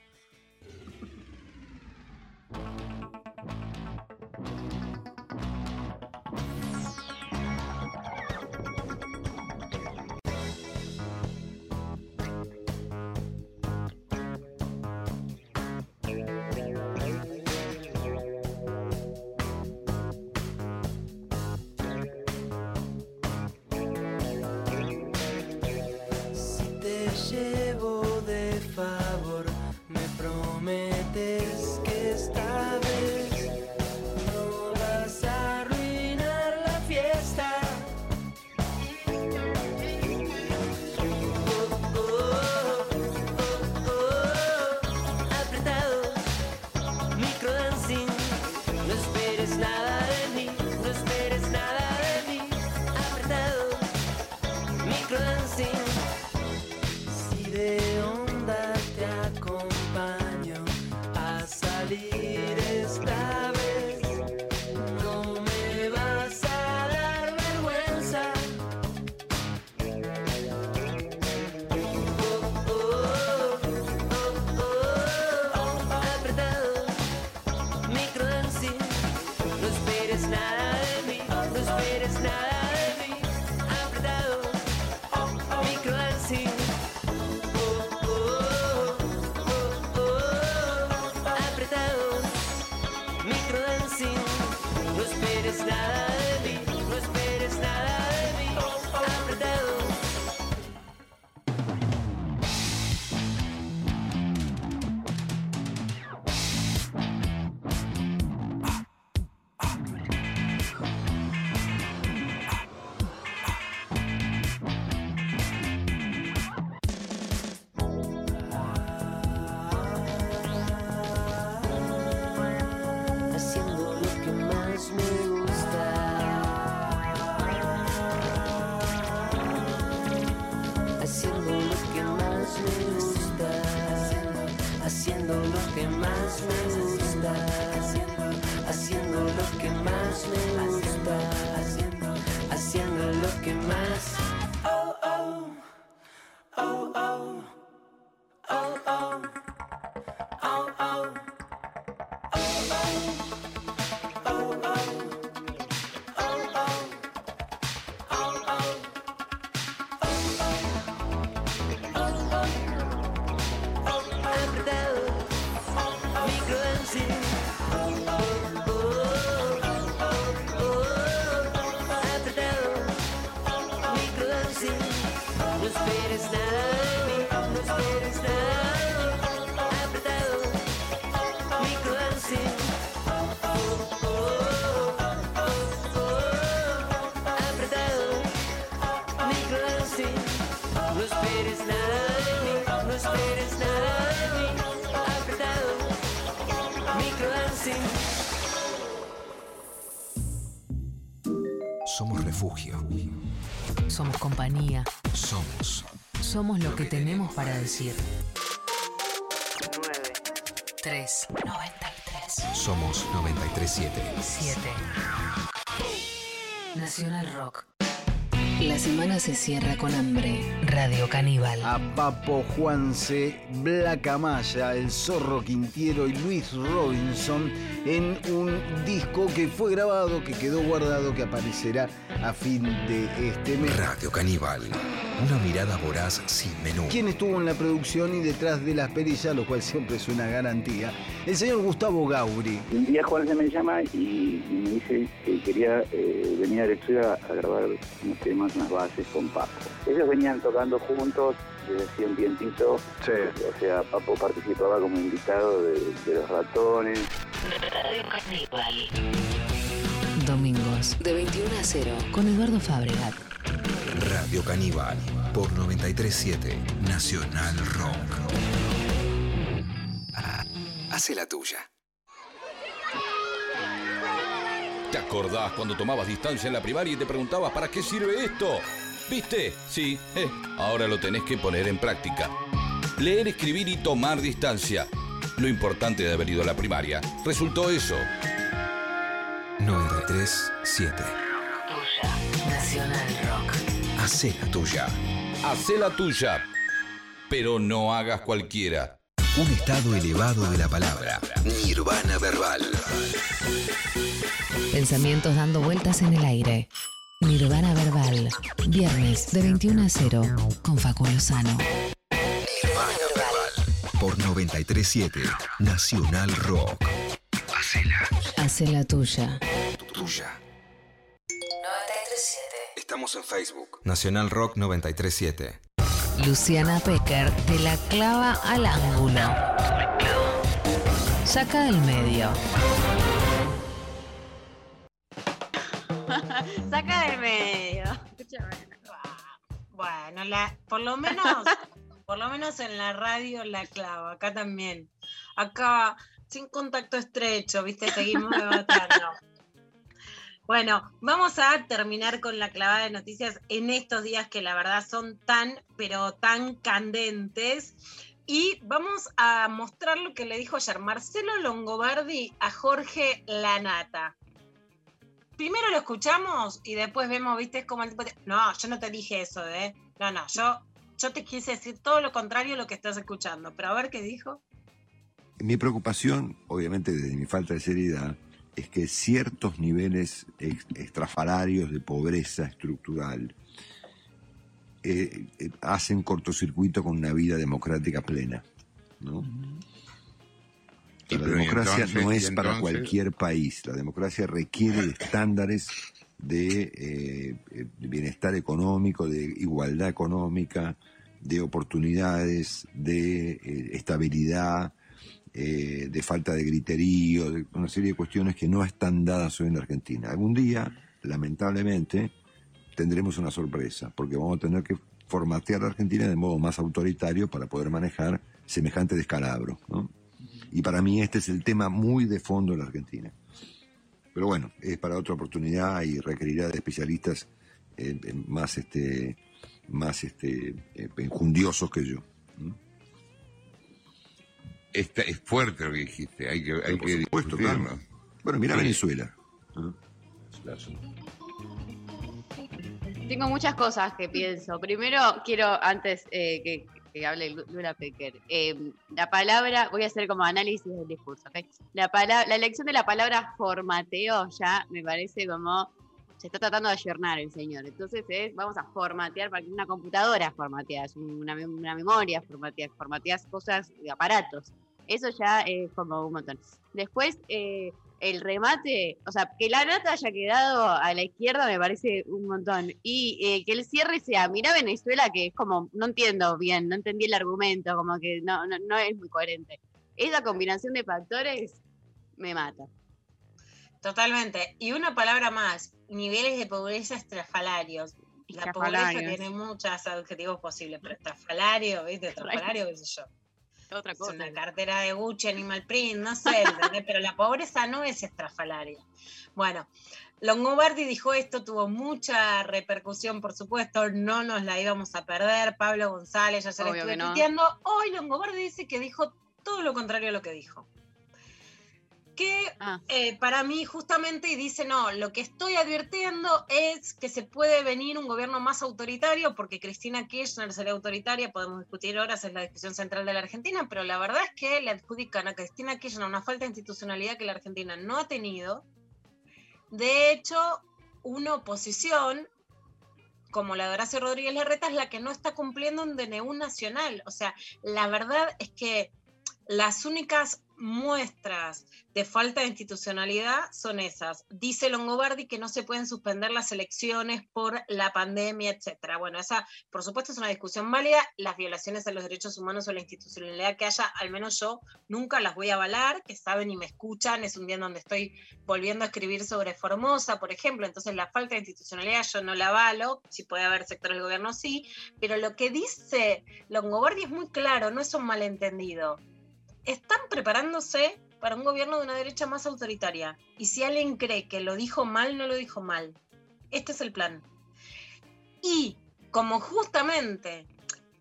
Haciendo lo que Somos. Lo que tenemos para decir. 9. 3. 93. Somos 937. 7. Nacional Rock. La semana se cierra con hambre. Radio Caníbal. A Papo Juanse, Blacamaya, El Zorro Quintiero y Luis Robinson en un disco que fue grabado, que quedó guardado, que aparecerá a fin de este mes. Radio Caníbal. Una mirada voraz sin menú. ¿Quién estuvo en la producción y detrás de las perillas, lo cual siempre es una garantía? El señor Gustavo Gauri. Un día Juan se me llama y, me dice que quería eh, venir al estudio a, a grabar unos temas, unas bases con Papo. Ellos venían tocando juntos desde hacía un tiempito. O sea, Papo participaba como invitado de, de los ratones. Radio Caníbal. Domingos de 21 a 0 con Eduardo Fabregat. Radio Caníbal. Por 937 Nacional Rock. Ah, Hace la tuya. ¿Te acordás cuando tomabas distancia en la primaria y te preguntabas para qué sirve esto? ¿Viste? Sí, eh, ahora lo tenés que poner en práctica. Leer, escribir y tomar distancia. Lo importante de haber ido a la primaria resultó eso. 937 Nacional Rock. Hace la tuya. Hacé la tuya, pero no hagas cualquiera. Un estado elevado de la palabra. Nirvana verbal. Pensamientos dando vueltas en el aire. Nirvana Verbal. Viernes de 21 a 0 con Facu Lozano. Nirvana verbal. Por 937 Nacional Rock. Hacela Hace la tuya. tuya. Estamos en Facebook. Nacional Rock 937. Luciana Pecker te la clava al ángulo. Saca del medio. [laughs] Saca del medio. Bueno, la, por lo menos, [laughs] por lo menos en la radio la clavo, acá también. Acá, sin contacto estrecho, viste, seguimos [laughs] debatiendo. Bueno, vamos a terminar con la clavada de noticias en estos días que la verdad son tan, pero tan candentes. Y vamos a mostrar lo que le dijo ayer Marcelo Longobardi a Jorge Lanata. Primero lo escuchamos y después vemos, viste, como el tipo No, yo no te dije eso, ¿eh? No, no, yo, yo te quise decir todo lo contrario a lo que estás escuchando. Pero a ver qué dijo. Mi preocupación, obviamente desde mi falta de seriedad, es que ciertos niveles extrafalarios de pobreza estructural eh, eh, hacen cortocircuito con una vida democrática plena. ¿no? La pero, ¿y democracia entonces- no es para cualquier país. La democracia requiere de estándares de, eh, de bienestar económico, de igualdad económica, de oportunidades, de estabilidad, eh, de falta de griterío, de una serie de cuestiones que no están dadas hoy en la Argentina. Algún día, lamentablemente, tendremos una sorpresa, porque vamos a tener que formatear a la Argentina de modo más autoritario para poder manejar semejante descalabro. ¿no? Y para mí este es el tema muy de fondo en la Argentina. Pero bueno, es para otra oportunidad y requerirá de especialistas eh, eh, más, este, más este, eh, enjundiosos que yo. Esta- es fuerte lo que dijiste, hay que, hay por que supuesto, discutirlo. claro. Bueno, mira Sí. Venezuela. Tengo muchas cosas que pienso. Primero, quiero, antes eh, que, que hable Lu- Lula Pecker, eh, la palabra, voy a hacer como análisis del discurso. La, pala- la elección de la palabra formateo ya me parece como, se está tratando de ayornar el señor. Entonces es, vamos a formatear, para que una computadora formateas, una memoria formateas, formateas cosas, aparatos. Eso ya es como un montón. Después, eh, el remate, o sea, que la nata haya quedado a la izquierda me parece un montón. Y eh, que el cierre sea, mira Venezuela, que es como, no entiendo bien, no entendí el argumento, como que no, no, no es muy coherente. Esa combinación de factores me mata. Totalmente. Y una palabra más, niveles de pobreza estrafalarios. La pobreza tiene muchos adjetivos posibles, pero estrafalario, ¿viste? Estrafalario, qué sé yo. Otra Es una cartera de Gucci, Animal Print, no sé, ¿entendés? pero la pobreza no es estrafalaria. Bueno, Longobardi dijo esto, tuvo mucha repercusión, por supuesto, no nos la íbamos a perder. Pablo González, ya se le estuve no. Hoy Longobardi dice que dijo todo lo contrario a lo que dijo. Que Ah. eh, para mí, justamente, y dice: No, lo que estoy advirtiendo es que se puede venir un gobierno más autoritario, porque Cristina Kirchner sería autoritaria, podemos discutir horas, es la discusión central de la Argentina, pero la verdad es que le adjudican a Cristina Kirchner una falta de institucionalidad que la Argentina no ha tenido. De hecho, una oposición como la de Horacio Rodríguez Larreta es la que no está cumpliendo un DNU nacional. O sea, la verdad es que las únicas muestras de falta de institucionalidad son esas. Dice Longobardi que no se pueden suspender las elecciones por la pandemia, etcétera. Bueno, esa, por supuesto, es una discusión válida. Las violaciones a los derechos humanos o la institucionalidad que haya, al menos yo nunca las voy a avalar, que saben y me escuchan. Es un día en donde estoy volviendo a escribir sobre Formosa, por ejemplo. Entonces, la falta de institucionalidad yo no la avalo. Si puede haber sectores del gobierno, sí. Pero lo que dice Longobardi es muy claro, no es un malentendido están preparándose para un gobierno de una derecha más autoritaria. Y si alguien cree que lo dijo mal, no lo dijo mal. Este es el plan. Y como justamente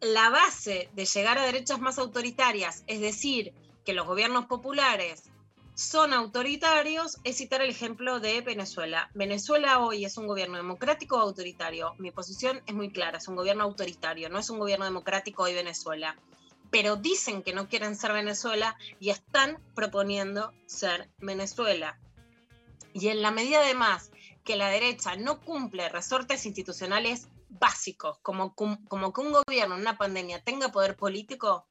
la base de llegar a derechas más autoritarias, es decir, que los gobiernos populares son autoritarios, es citar el ejemplo de Venezuela. Venezuela hoy es un gobierno democrático o autoritario. Mi posición es muy clara, es un gobierno autoritario, no es un gobierno democrático hoy Venezuela pero dicen que no quieren ser Venezuela y están proponiendo ser Venezuela. Y en la medida además que la derecha no cumple resortes institucionales básicos, como, como que un gobierno en una pandemia tenga poder político,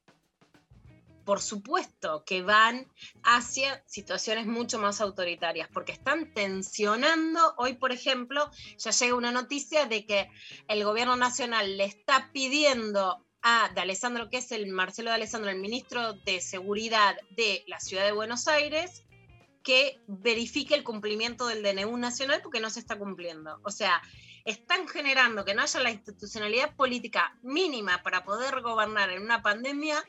por supuesto que van hacia situaciones mucho más autoritarias, porque están tensionando, hoy por ejemplo, ya llega una noticia de que el gobierno nacional le está pidiendo a de que es el Marcelo de Alessandro, el ministro de Seguridad de la ciudad de Buenos Aires, que verifique el cumplimiento del DNU nacional porque no se está cumpliendo. O sea, están generando que no haya la institucionalidad política mínima para poder gobernar en una pandemia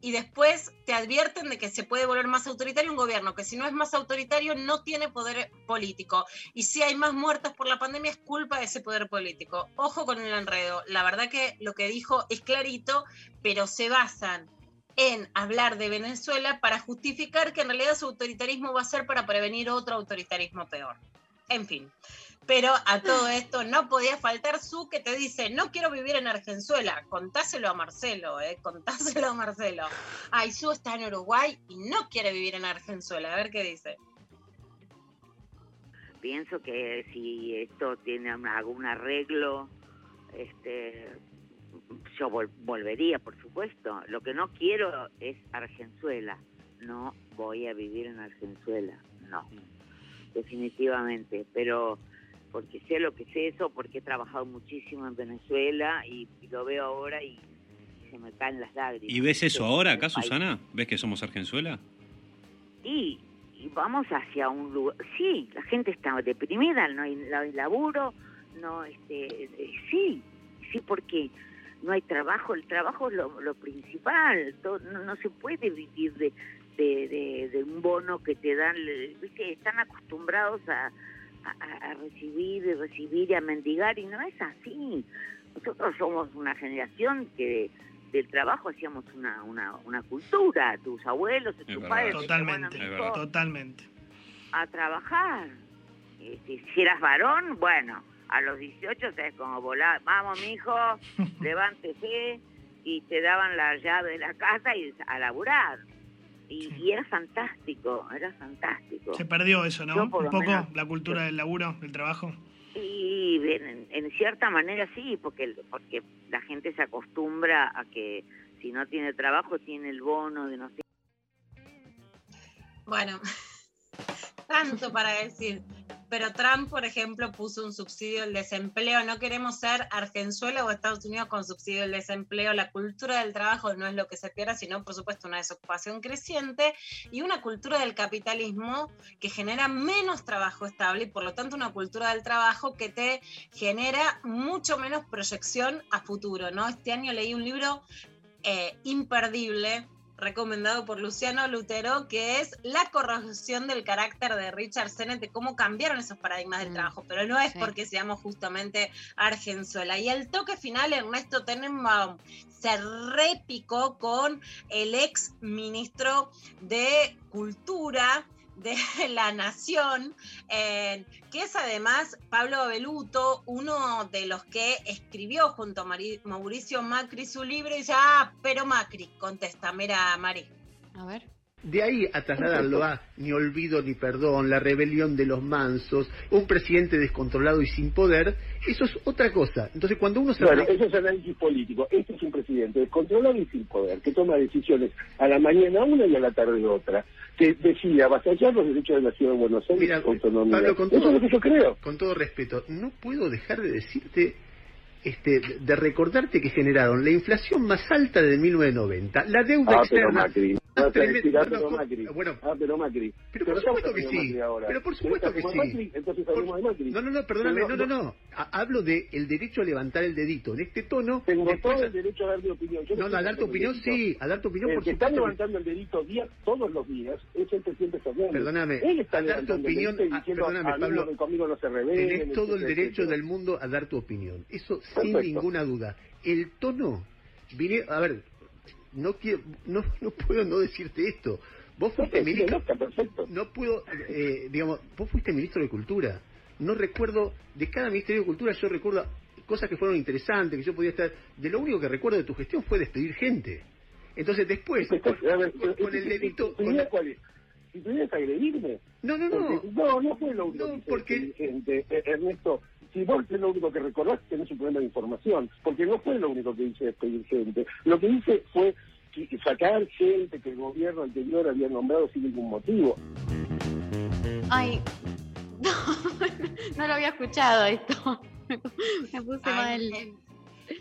y después te advierten de que se puede volver más autoritario un gobierno que si no es más autoritario no tiene poder político. Y si hay más muertos por la pandemia es culpa de ese poder político. Ojo con el enredo. La verdad que lo que dijo es clarito, pero se basan en hablar de Venezuela para justificar que en realidad su autoritarismo va a ser para prevenir otro autoritarismo peor. En fin. Pero a todo esto no podía faltar su que te dice, no quiero vivir en Argenzuela. Contáselo a Marcelo, ¿eh? Contáselo a Marcelo. Ay, su está en Uruguay y no quiere vivir en Argenzuela. A ver qué dice. pienso que si esto tiene algún arreglo, este, yo vol- volvería, por supuesto. Lo que no quiero es Argenzuela. No voy a vivir en Argenzuela, no, definitivamente. Pero porque sé lo que es eso, porque he trabajado muchísimo en Venezuela y, y lo veo ahora y se me caen las lágrimas. ¿Y ves eso ahora acá, Susana? ¿Ves que somos Argenzuela? y, y vamos hacia un lugar. Sí, la gente está deprimida, no hay, no hay laburo, no, este, eh, sí, sí, porque no hay trabajo. El trabajo es lo, lo principal. no, no se puede vivir de, de, de- de un bono que te dan. ¿viste? Están acostumbrados a, a, a recibir y recibir y a mendigar y no es así. Nosotros somos una generación que del trabajo hacíamos una, una, una cultura, tus abuelos, tus verdad. padres, Totalmente, es Totalmente. a trabajar. Este, si eras varón, bueno, a los 18 sabes cómo volar. Vamos, mijo, [laughs] levántese y te daban la llave de la casa y a laburar. Y, y era fantástico, era fantástico. Se perdió eso, ¿no? Un poco menos- la cultura del laburo, del trabajo. Y en, en cierta manera sí, porque, porque la gente se acostumbra a que si no tiene trabajo tiene el bono de no sé Bueno, tanto para decir. Pero Trump, por ejemplo, puso un subsidio al desempleo. No queremos ser Argenzuela o Estados Unidos con subsidio al desempleo. La cultura del trabajo no es lo que se pierda, sino, por supuesto, una desocupación creciente y una cultura del capitalismo que genera menos trabajo estable y, por lo tanto, una cultura del trabajo que te genera mucho menos proyección a futuro. ¿no? Este año leí un libro eh, imperdible recomendado por Luciano Lutero, que es la corrosión del carácter de Richard Sennett, de cómo cambiaron esos paradigmas del trabajo, pero no es sí. porque seamos justamente Argenzuela. Y el toque final, Ernesto Tenenbaum se repicó con el ex ministro de Cultura de [laughs] la Nación, eh, que es además Pablo Beluto, uno de los que escribió junto a Mari- Mauricio Macri su libro, y dice, ah, pero Macri, contesta, mira, Mari. A ver. De ahí a trasladarlo a ni olvido ni perdón, la rebelión de los mansos, un presidente descontrolado y sin poder, eso es otra cosa. Entonces cuando uno se... Bueno, eso es análisis político. Este es un presidente descontrolado y sin poder, que toma decisiones a la mañana una y a la tarde otra, que avasallar los derechos de la ciudad de Buenos Aires Mira, autonomía. Pablo, con eso es todo, lo que yo creo. con todo respeto, no puedo dejar de decirte, este, de recordarte que generaron la inflación más alta de 1990, la deuda Ah, externa... Ah, pero Macri. Bueno, Ah, pero Macri. Pero por supuesto que sí. Pero por supuesto que ¿Querés sí. Entonces hablemos de Macri. No, no, no, perdóname, no, no, no. Ha- Hablo de el derecho a levantar el dedito. En este tono. Tengo todo el derecho a dar mi opinión. No, no, a dar tu opinión sí, a dar tu opinión El por que está supuesto. que- levantando el dedito día, todos los días es el presidente Fernández. Perdóname, Él está a dar tu opinión, el perdóname, "A mí Pablo, conmigo no se. Tenés todo el derecho del mundo a dar tu opinión. Eso sin ninguna duda. El tono, vine, a ver, no quiero, no, no puedo no decirte esto. Vos fuiste No, ministro. no. No puedo, eh, digamos, vos fuiste ministro de Cultura. No recuerdo, de cada Ministerio de Cultura yo recuerdo cosas que fueron interesantes, que yo podía estar. De lo único que recuerdo de tu gestión fue despedir gente. Entonces después, con, A ver, con- con el ¿tu- dedito. tu con idea la- cuál es? Si a agredirme. No, no, no. Porque- no, no fue lo único que hice porque- eh, Ernesto. Si vos es lo único que recordás, tenés un problema de información. Porque no fue lo único que hice despedir gente. Lo que hice fue sacar gente que el gobierno anterior había nombrado sin ningún motivo. Ay, [laughs] no, no lo había escuchado esto. [laughs] Me puse Ay, mal.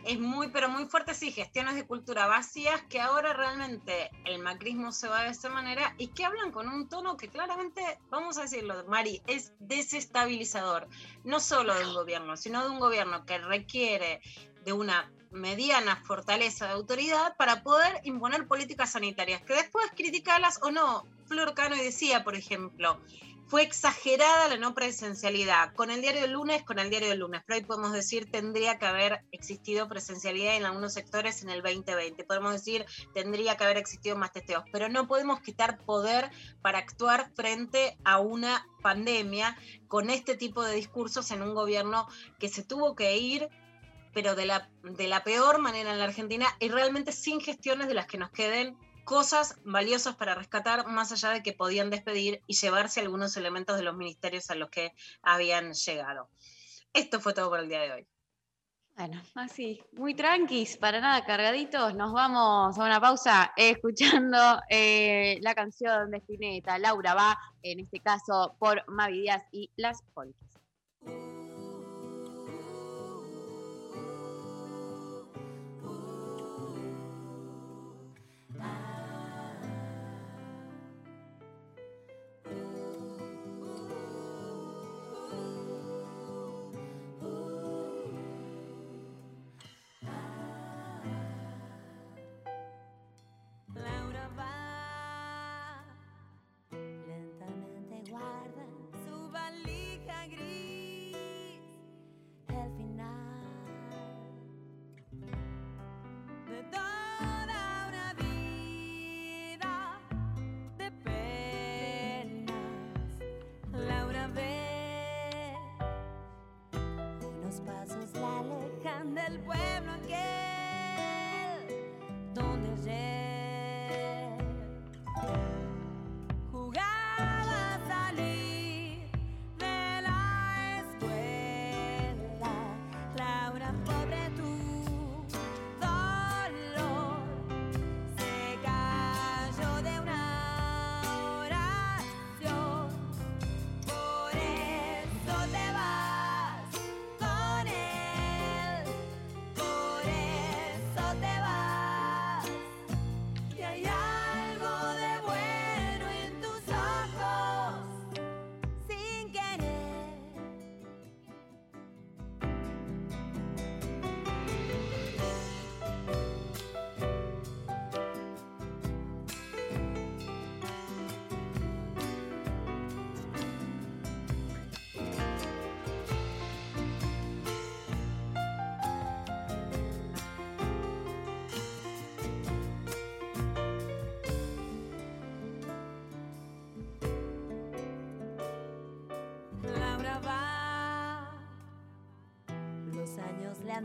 Es muy, pero muy fuerte, sí, gestiones de cultura vacías que ahora realmente el macrismo se va de esa manera y que hablan con un tono que claramente, vamos a decirlo, Mari, es desestabilizador, no solo de un gobierno, sino de un gobierno que requiere de una mediana fortaleza de autoridad para poder imponer políticas sanitarias, que después criticarlas o no. Flor Cano decía, por ejemplo, fue exagerada la no presencialidad. Con el diario del lunes, con el diario del lunes. Pero hoy podemos decir tendría que haber existido presencialidad en algunos sectores en el 2020. Podemos decir tendría que haber existido más testeos. Pero no podemos quitar poder para actuar frente a una pandemia con este tipo de discursos en un gobierno que se tuvo que ir pero de la, de la peor manera en la Argentina y realmente sin gestiones de las que nos queden cosas valiosas para rescatar, más allá de que podían despedir y llevarse algunos elementos de los ministerios a los que habían llegado. Esto fue todo por el día de hoy. Bueno, así, muy tranquis, para nada cargaditos. Nos vamos a una pausa eh, escuchando eh, la canción de Spinetta, Laura va, en este caso por Mavi Díaz y Las Polcas.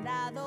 Dado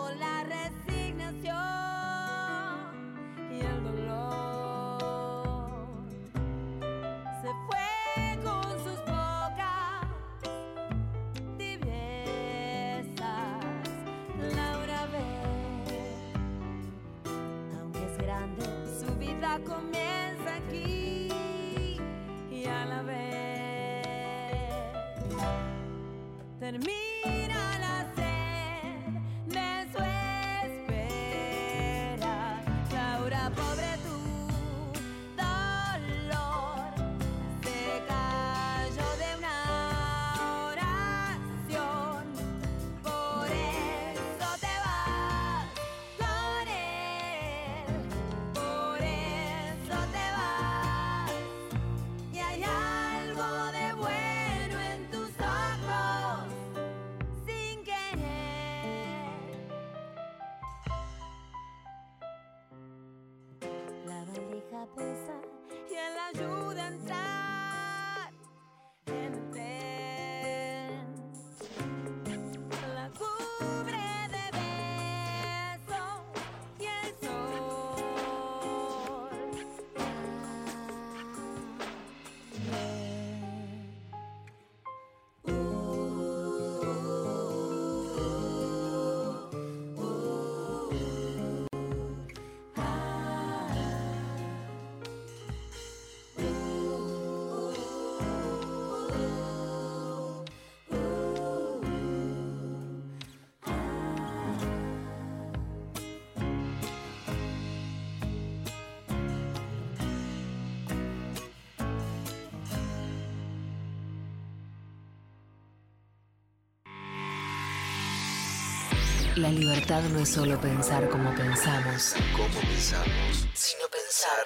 La libertad no es solo pensar como pensamos, ¿Cómo pensamos? sino pensar.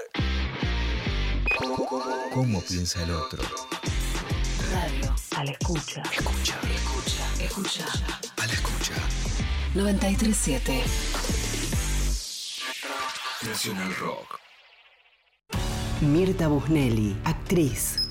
¿Cómo piensa el otro? Radio. A la escucha. Escucha. Escucha. Escucha. A la escucha. 937. Nacional Rock. Mirta Busnelli, actriz.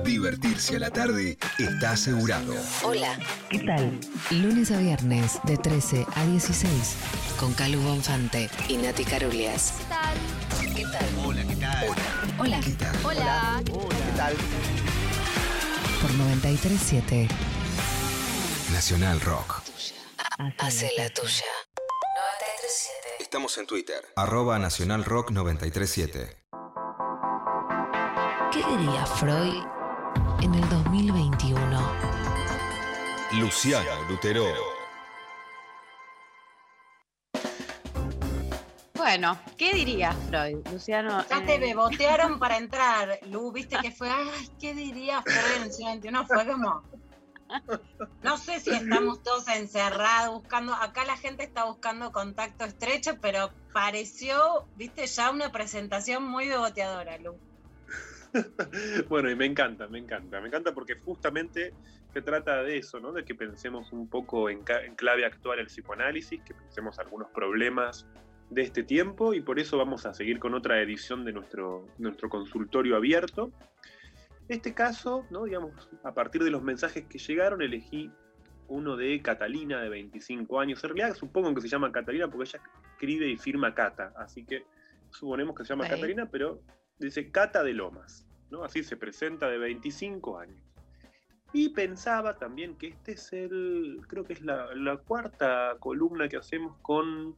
Divertirse a la tarde está asegurado. Hola. ¿Qué tal? Lunes a viernes de 13 a 16 con Calu Bonfante y Nati Carulias. ¿Qué tal? ¿Qué tal? Hola, ¿qué tal? Hola. ¿Qué tal? Hola. ¿Qué tal? Por 937 Nacional Rock. hace la tuya. 937. Estamos en Twitter. Arroba Nacional Rock 937. ¿Qué diría Freud en el 2021? Luciano Lutero. Bueno, ¿qué diría Freud, Luciano? Ya eh, te [laughs] bebotearon para entrar, Lu, viste que fue, ay, ¿qué diría Freud en el siglo XXI? Fue como, no sé si estamos todos encerrados buscando, acá la gente está buscando contacto estrecho, pero pareció, viste, ya una presentación muy beboteadora, Lu. [laughs] Bueno, y me encanta, me encanta, me encanta porque justamente se trata de eso, ¿no? De que pensemos un poco en, clave actual el psicoanálisis, que pensemos algunos problemas de este tiempo y por eso vamos a seguir con otra edición de nuestro, nuestro consultorio abierto. Este caso, ¿no? Digamos, a partir de los mensajes que llegaron, elegí uno de Catalina, de 25 años. En realidad supongo que se llama Catalina porque ella escribe y firma Cata, así que suponemos que se llama. Catalina, pero dice Cata de Lomas, ¿no? Así se presenta de 25 años. Y pensaba también que este es el, creo que es la, la cuarta columna que hacemos con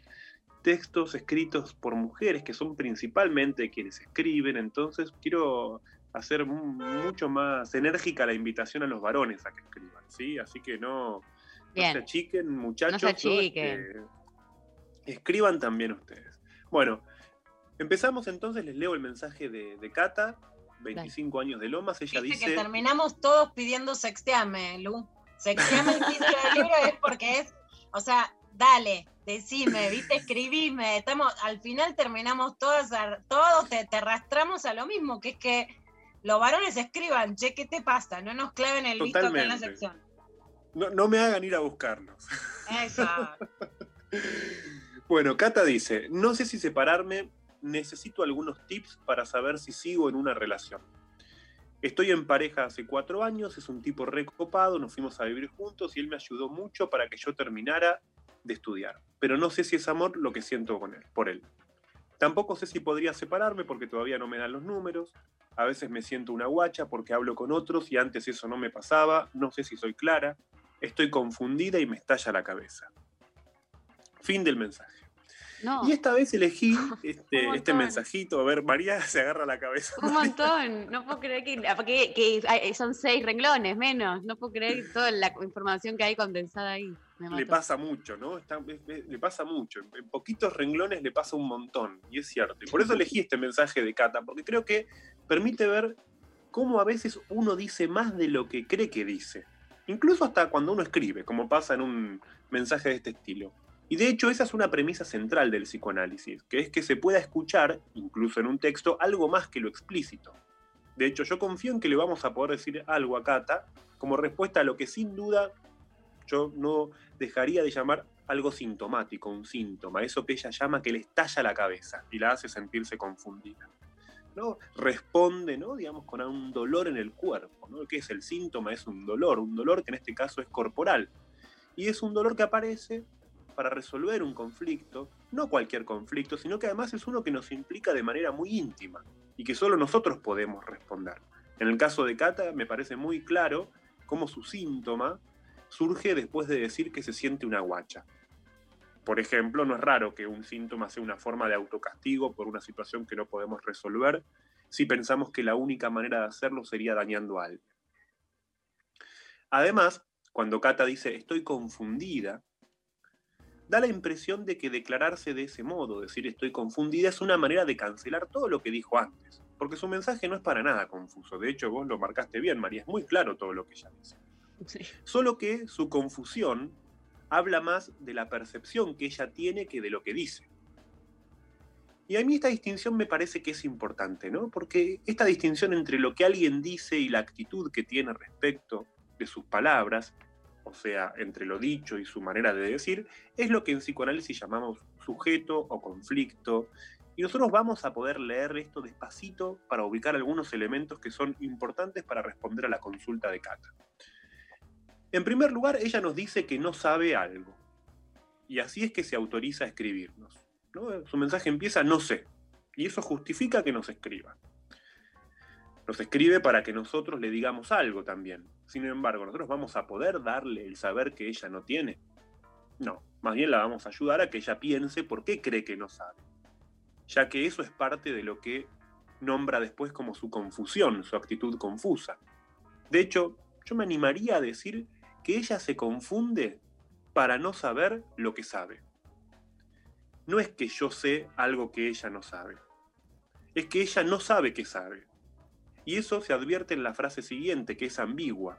textos escritos por mujeres, que son principalmente quienes escriben, entonces quiero hacer mu- mucho más enérgica la invitación a los varones a que escriban, ¿sí? Así que no, se achiquen, muchachos. No se ¿no? achiquen. Este, escriban también ustedes. Bueno, empezamos entonces, les leo el mensaje de, de Cata, 25 años de Lomas, ella Viste dice... que terminamos todos pidiendo sexteame, Lu. Sexteame el título del [laughs] libro es porque es, o sea, dale, decime, viste, escribime. Estamos, al final terminamos todas, todos te, te arrastramos a lo mismo, que es que los varones escriban, che, ¿qué te pasa? No nos claven el visto acá en la Totalmente. sección. No, no me hagan ir a buscarlos. Eso. [laughs] Bueno, Cata dice, no sé si separarme, necesito algunos tips para saber si sigo en una relación. Estoy en pareja hace cuatro años, es un tipo recopado, nos fuimos a vivir juntos y él me ayudó mucho para que yo terminara de estudiar. Pero no sé si es amor lo que siento con él, por él. Tampoco sé si podría separarme porque todavía no me dan los números. A veces me siento una guacha porque hablo con otros y antes eso no me pasaba. No sé si soy clara. Estoy confundida y me estalla la cabeza. Fin del mensaje. No. Y esta vez elegí [laughs] este, este mensajito. A ver, María [laughs] se agarra la cabeza. Un montón, no puedo creer que, que- que hay- son seis renglones menos, no puedo creer toda la información que hay condensada ahí. Le pasa mucho, ¿no? Está- le pasa mucho. En, en poquitos renglones le pasa un montón, y es cierto. Y por eso elegí este mensaje de Cata, porque creo que permite ver cómo a veces uno dice más de lo que cree que dice. Incluso hasta cuando uno escribe, como pasa en un mensaje de este estilo. Y de hecho esa es una premisa central del psicoanálisis, que es que se pueda escuchar, incluso en un texto, algo más que lo explícito. De hecho, yo confío en que le vamos a poder decir algo a Cata como respuesta a lo que sin duda yo no dejaría de llamar algo sintomático, un síntoma, eso que ella llama que le estalla la cabeza y la hace sentirse confundida. ¿no? Responde, ¿no? digamos, con un dolor en el cuerpo. ¿no? ¿Qué es el síntoma? Es un dolor, un dolor que en este caso es corporal. Y es un dolor que aparece para resolver un conflicto, no cualquier conflicto, sino que además es uno que nos implica de manera muy íntima y que solo nosotros podemos responder. En el caso de Cata me parece muy claro cómo su síntoma surge después de decir que se siente una guacha. Por ejemplo, no es raro que un síntoma sea una forma de autocastigo por una situación que no podemos resolver si pensamos que la única manera de hacerlo sería dañando a alguien. Además, cuando Cata dice estoy confundida, da la impresión de que declararse de ese modo, decir estoy confundida, es una manera de cancelar todo lo que dijo antes, porque su mensaje no es para nada confuso. De hecho, vos lo marcaste bien, María, es muy claro todo lo que ella dice. Solo que su confusión habla más de la percepción que ella tiene que de lo que dice. Y a mí esta distinción me parece que es importante, ¿no? Porque esta distinción entre lo que alguien dice y la actitud que tiene respecto de sus palabras, o sea, entre lo dicho y su manera de decir, es lo que en psicoanálisis llamamos sujeto o conflicto. Y nosotros vamos a poder leer esto despacito para ubicar algunos elementos que son importantes para responder a la consulta de Cata. En primer lugar, ella nos dice que no sabe algo. Y así es que se autoriza a escribirnos. ¿no? Su mensaje empieza no sé. Y eso justifica que nos escriba. Nos escribe para que nosotros le digamos algo también. Sin embargo, nosotros vamos a poder darle el saber que ella no tiene. No, más bien la vamos a ayudar a que ella piense por qué cree que no sabe. Ya que eso es parte de lo que nombra después como su confusión, su actitud confusa. De hecho, yo me animaría a decir que ella se confunde para no saber lo que sabe. No es que yo sé algo que ella no sabe. Es que ella no sabe que sabe. Y eso se advierte en la frase siguiente, que es ambigua,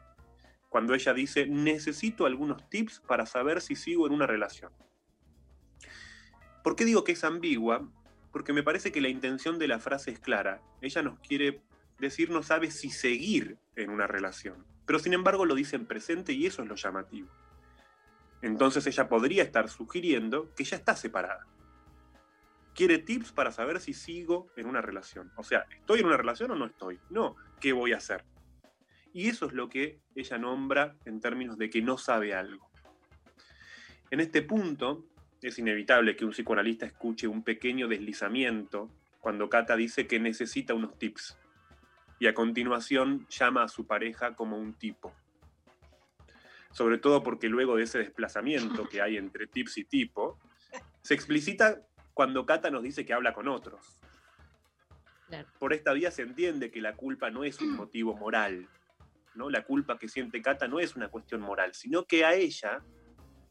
cuando ella dice, necesito algunos tips para saber si sigo en una relación. ¿Por qué digo que es ambigua? Porque me parece que la intención de la frase es clara. Ella nos quiere decir no sabe si seguir en una relación. Pero sin embargo lo dice en presente y eso es lo llamativo. Entonces ella podría estar sugiriendo que ya está separada. Quiere tips para saber si sigo en una relación. O sea, ¿estoy en una relación o no estoy? No, ¿qué voy a hacer? Y eso es lo que ella nombra en términos de que no sabe algo. En este punto, es inevitable que un psicoanalista escuche un pequeño deslizamiento cuando Cata dice que necesita unos tips y a continuación llama a su pareja como un tipo. Sobre todo porque luego de ese desplazamiento que hay entre tips y tipo, se explicita cuando Cata nos dice que habla con otros. Claro. Por esta vía se entiende que la culpa no es un motivo moral, ¿no? La culpa que siente Cata no es una cuestión moral, sino que a ella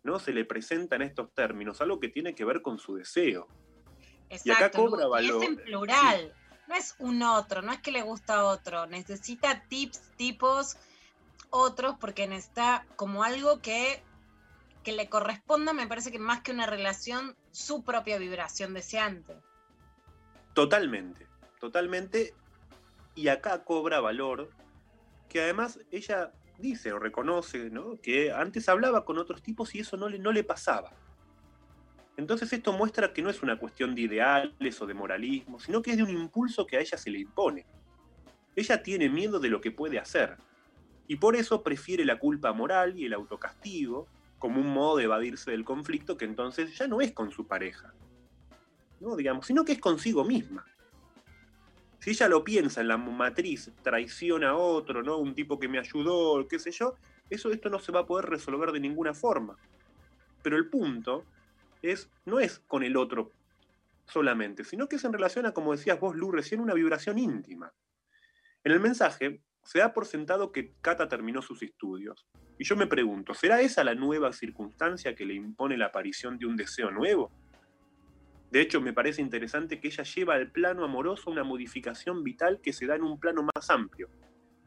¿no? se le presenta en estos términos algo que tiene que ver con su deseo. y acá Exacto, cobra Lu, y valor. es en plural. No es un otro, no es que le gusta a otro. Necesita tips, tipos, otros, porque necesita como algo que, que le corresponda, me parece que más que una relación, su propia vibración deseante. Totalmente, totalmente. Y acá cobra valor que además ella dice o reconoce ¿no? que antes hablaba con otros tipos y eso no le, no le pasaba. Entonces esto muestra que no es una cuestión de ideales o de moralismo, sino que es de un impulso que a ella se le impone. Ella tiene miedo de lo que puede hacer y por eso prefiere la culpa moral y el autocastigo como un modo de evadirse del conflicto que entonces ya no es con su pareja, ¿no? digamos, sino que es consigo misma. Si ella lo piensa en la matriz, traición a otro, ¿no? Un tipo que me ayudó, qué sé yo, eso esto no se va a poder resolver de ninguna forma. Pero el punto es, no es con el otro solamente, sino que es en relación a, como decías vos, Lu, recién una vibración íntima. En el mensaje se da por sentado que Cata terminó sus estudios. Y yo me pregunto, ¿será esa la nueva circunstancia que le impone la aparición de un deseo nuevo? De hecho, me parece interesante que ella lleva al plano amoroso una modificación vital que se da en un plano más amplio.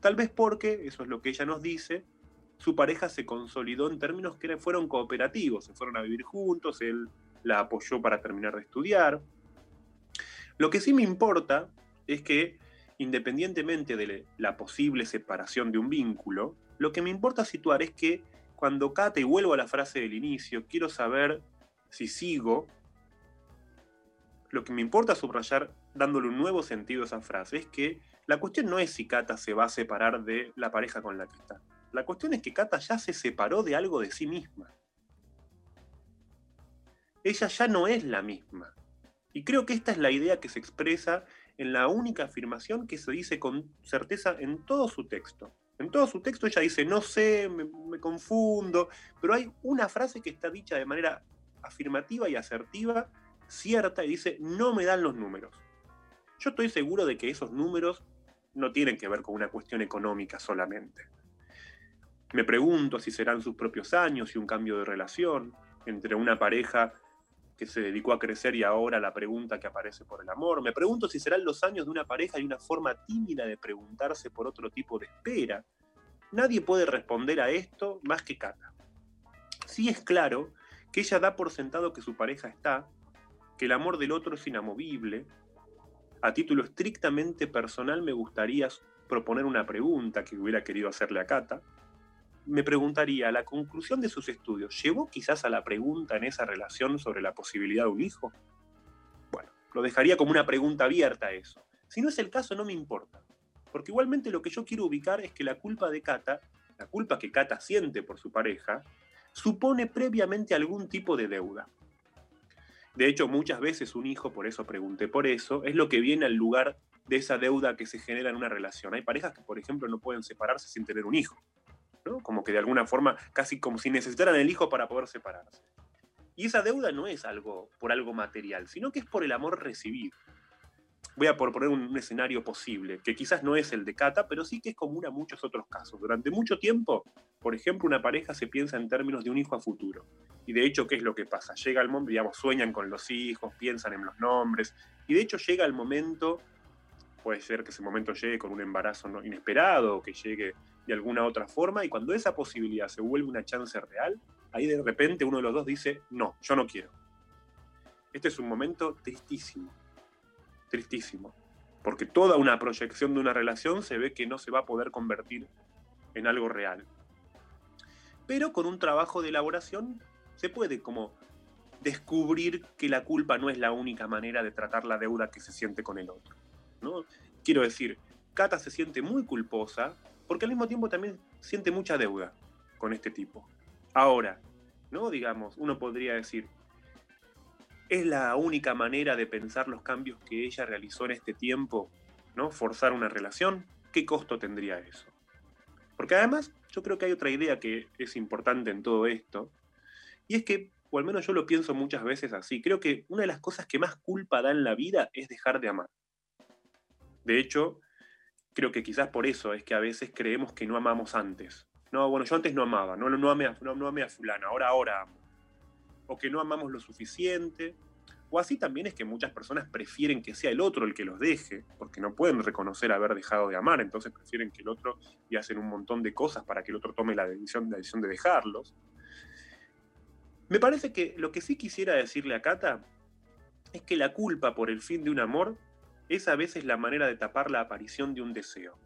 Tal vez porque, eso es lo que ella nos dice, su pareja se consolidó en términos que fueron cooperativos, se fueron a vivir juntos, él la apoyó para terminar de estudiar. Lo que sí me importa es que, independientemente de la posible separación de un vínculo, lo que me importa situar es que cuando Kate, y vuelvo a la frase del inicio, quiero saber si sigo, lo que me importa subrayar, dándole un nuevo sentido a esa frase, es que la cuestión no es si Kata se va a separar de la pareja con la que está. La cuestión es que Kata ya se separó de algo de sí misma. Ella ya no es la misma. Y creo que esta es la idea que se expresa en la única afirmación que se dice con certeza en todo su texto. En todo su texto ella dice, no sé, me, me confundo, pero hay una frase que está dicha de manera afirmativa y asertiva cierta y dice, no me dan los números. Yo estoy seguro de que esos números no tienen que ver con una cuestión económica solamente. Me pregunto si serán sus propios años y un cambio de relación entre una pareja que se dedicó a crecer y ahora la pregunta que aparece por el amor. Me pregunto si serán los años de una pareja y una forma tímida de preguntarse por otro tipo de espera. Nadie puede responder a esto más que Cata. Sí es claro que ella da por sentado que su pareja está, que el amor del otro es inamovible. A título estrictamente personal me gustaría proponer una pregunta que hubiera querido hacerle a Cata. Me preguntaría, ¿la conclusión de sus estudios llevó quizás a la pregunta en esa relación sobre la posibilidad de un hijo? Bueno, lo dejaría como una pregunta abierta a eso. Si no es el caso, no me importa. Porque igualmente lo que yo quiero ubicar es que la culpa de Cata, la culpa que Cata siente por su pareja, supone previamente algún tipo de deuda. De hecho, muchas veces un hijo, por eso pregunté por eso, es lo que viene al lugar de esa deuda que se genera en una relación. Hay parejas que, por ejemplo, no pueden separarse sin tener un hijo. Como que de alguna forma, casi como si necesitaran el hijo para poder separarse. Y esa deuda no es algo por algo material, sino que es por el amor recibido. Voy a proponer un, un escenario posible, que quizás no es el de Cata, pero sí que es común a muchos otros casos. Durante mucho tiempo, por ejemplo, una pareja se piensa en términos de un hijo a futuro. Y de hecho, ¿qué es lo que pasa? Llega el momento, digamos, sueñan con los hijos, piensan en los nombres, y de hecho llega el momento, puede ser que ese momento llegue con un embarazo no inesperado, que llegue de alguna otra forma, y cuando esa posibilidad se vuelve una chance real, ahí de repente uno de los dos dice, no, yo no quiero. Este es un momento tristísimo, tristísimo, porque toda una proyección de una relación se ve que no se va a poder convertir en algo real. Pero con un trabajo de elaboración se puede como descubrir que la culpa no es la única manera de tratar la deuda que se siente con el otro. ¿No? Quiero decir, Cata se siente muy culposa porque al mismo tiempo también siente mucha deuda con este tipo. Ahora, ¿no? Digamos, uno podría decir, ¿es la única manera de pensar los cambios que ella realizó en este tiempo, ¿no? Forzar una relación, ¿qué costo tendría eso? Porque además, yo creo que hay otra idea que es importante en todo esto, y es que o al menos yo lo pienso muchas veces así, creo que una de las cosas que más culpa da en la vida es dejar de amar. De hecho, creo que quizás por eso es que a veces creemos que no amamos antes. No, bueno, yo antes no amaba, no, no, amé, a, no, no amé a fulano, ahora, ahora amo. O que no amamos lo suficiente. O así también es que muchas personas prefieren que sea el otro el que los deje, porque no pueden reconocer haber dejado de amar, entonces prefieren que el otro y hacen un montón de cosas para que el otro tome la decisión, la decisión de dejarlos. Me parece que lo que sí quisiera decirle a Cata es que la culpa por el fin de un amor es a veces la manera de tapar la aparición de un deseo.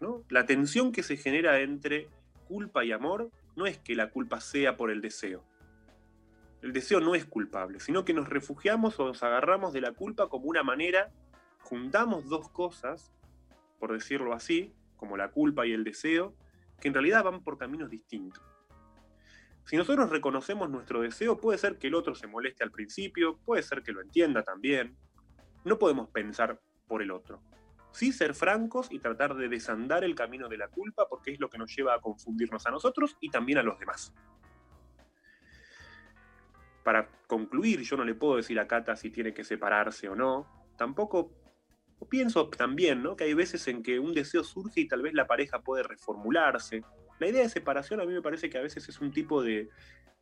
¿no? La tensión que se genera entre culpa y amor no es que la culpa sea por el deseo. El deseo no es culpable, sino que nos refugiamos o nos agarramos de la culpa como una manera, juntamos dos cosas, por decirlo así, como la culpa y el deseo, que en realidad van por caminos distintos. Si nosotros reconocemos nuestro deseo, puede ser que el otro se moleste al principio, puede ser que lo entienda también. No podemos pensar por el otro. Sí ser francos y tratar de desandar el camino de la culpa porque es lo que nos lleva a confundirnos a nosotros y también a los demás. Para concluir, yo no le puedo decir a Cata si tiene que separarse o no. Tampoco pienso también ¿no? que hay veces en que un deseo surge y tal vez la pareja puede reformularse. La idea de separación a mí me parece que a veces es un tipo de,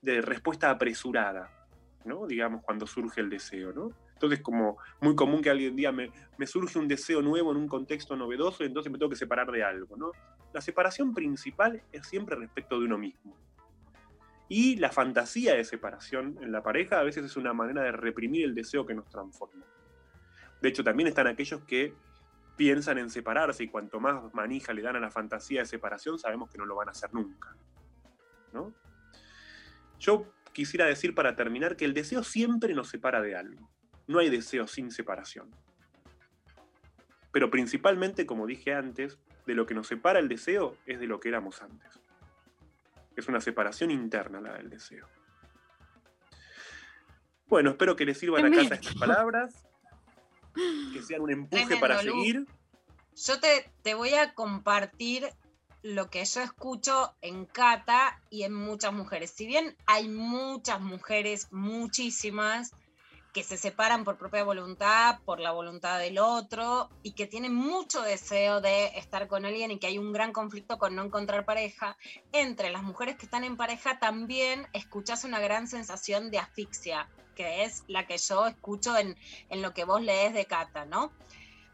de respuesta apresurada, ¿no? digamos, cuando surge el deseo. ¿no? Entonces, como muy común que alguien día me, me, surge un deseo nuevo en un contexto novedoso y entonces me tengo que separar de algo. ¿no? La separación principal es siempre respecto de uno mismo. Y la fantasía de separación en la pareja a veces es una manera de reprimir el deseo que nos transforma. De hecho, también están aquellos que piensan en separarse y cuanto más manija le dan a la fantasía de separación, sabemos que no lo van a hacer nunca. Yo quisiera decir para terminar que el deseo siempre nos separa de algo. No hay deseo sin separación. Pero principalmente, como dije antes, de lo que nos separa el deseo es de lo que éramos antes. Es una separación interna la del deseo. Bueno, espero que les sirvan a casa estas palabras, que sean un empuje Tremendo, para Lu. seguir. Yo te, te voy a compartir lo que yo escucho en Cata y en muchas mujeres. Si bien hay muchas mujeres, muchísimas, que se separan por propia voluntad, por la voluntad del otro, y que tienen mucho deseo de estar con alguien y que hay un gran conflicto con no encontrar pareja, entre las mujeres que están en pareja también escuchas una gran sensación de asfixia, que es la que yo escucho en, en lo que vos lees de Cata, ¿no?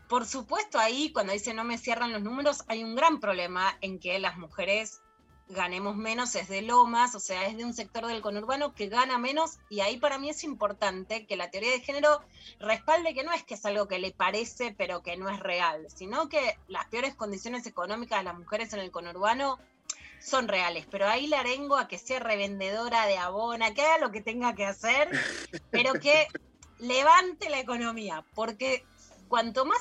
Por supuesto, ahí cuando dice no me cierran los números, hay un gran problema en que las mujeres ganemos menos, es de Lomas, o sea, es de un sector del conurbano que gana menos, y ahí para mí es importante que la teoría de género respalde que no es que es algo que le parece, pero que no es real, sino que las peores condiciones económicas de las mujeres en el conurbano son reales, pero ahí la arengo a que sea revendedora de abona, que haga lo que tenga que hacer, pero que levante la economía, porque cuanto más,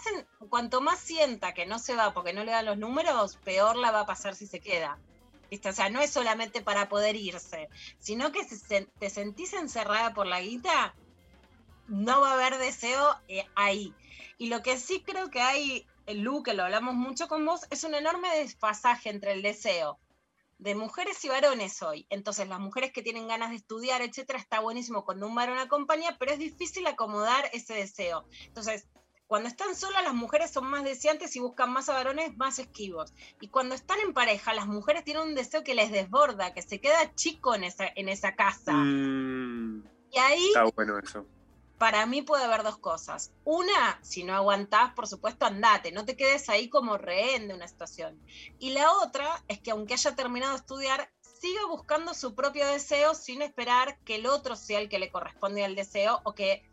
cuanto más sienta que no se va porque no le dan los números, peor la va a pasar si se queda. O sea, no es solamente para poder irse, sino que si te sentís encerrada por la guita, no va a haber deseo eh, ahí. Y lo que sí creo que hay, eh, Lu, que lo hablamos mucho con vos, es un enorme desfasaje entre el deseo de mujeres y varones hoy. Entonces, las mujeres que tienen ganas de estudiar, etcétera, está buenísimo cuando un varón acompaña, pero es difícil acomodar ese deseo. Entonces, cuando están solas, las mujeres son más deseantes y buscan más a varones más esquivos. Y cuando están en pareja, las mujeres tienen un deseo que les desborda, que se queda chico en esa, en esa casa. Mm, Y ahí está bueno eso. para mí puede haber dos cosas. Una, si no aguantás, por supuesto, andate, no te quedes ahí como rehén de una situación. Y la otra es que aunque haya terminado de estudiar, siga buscando su propio deseo sin esperar que el otro sea el que le corresponde al deseo o que,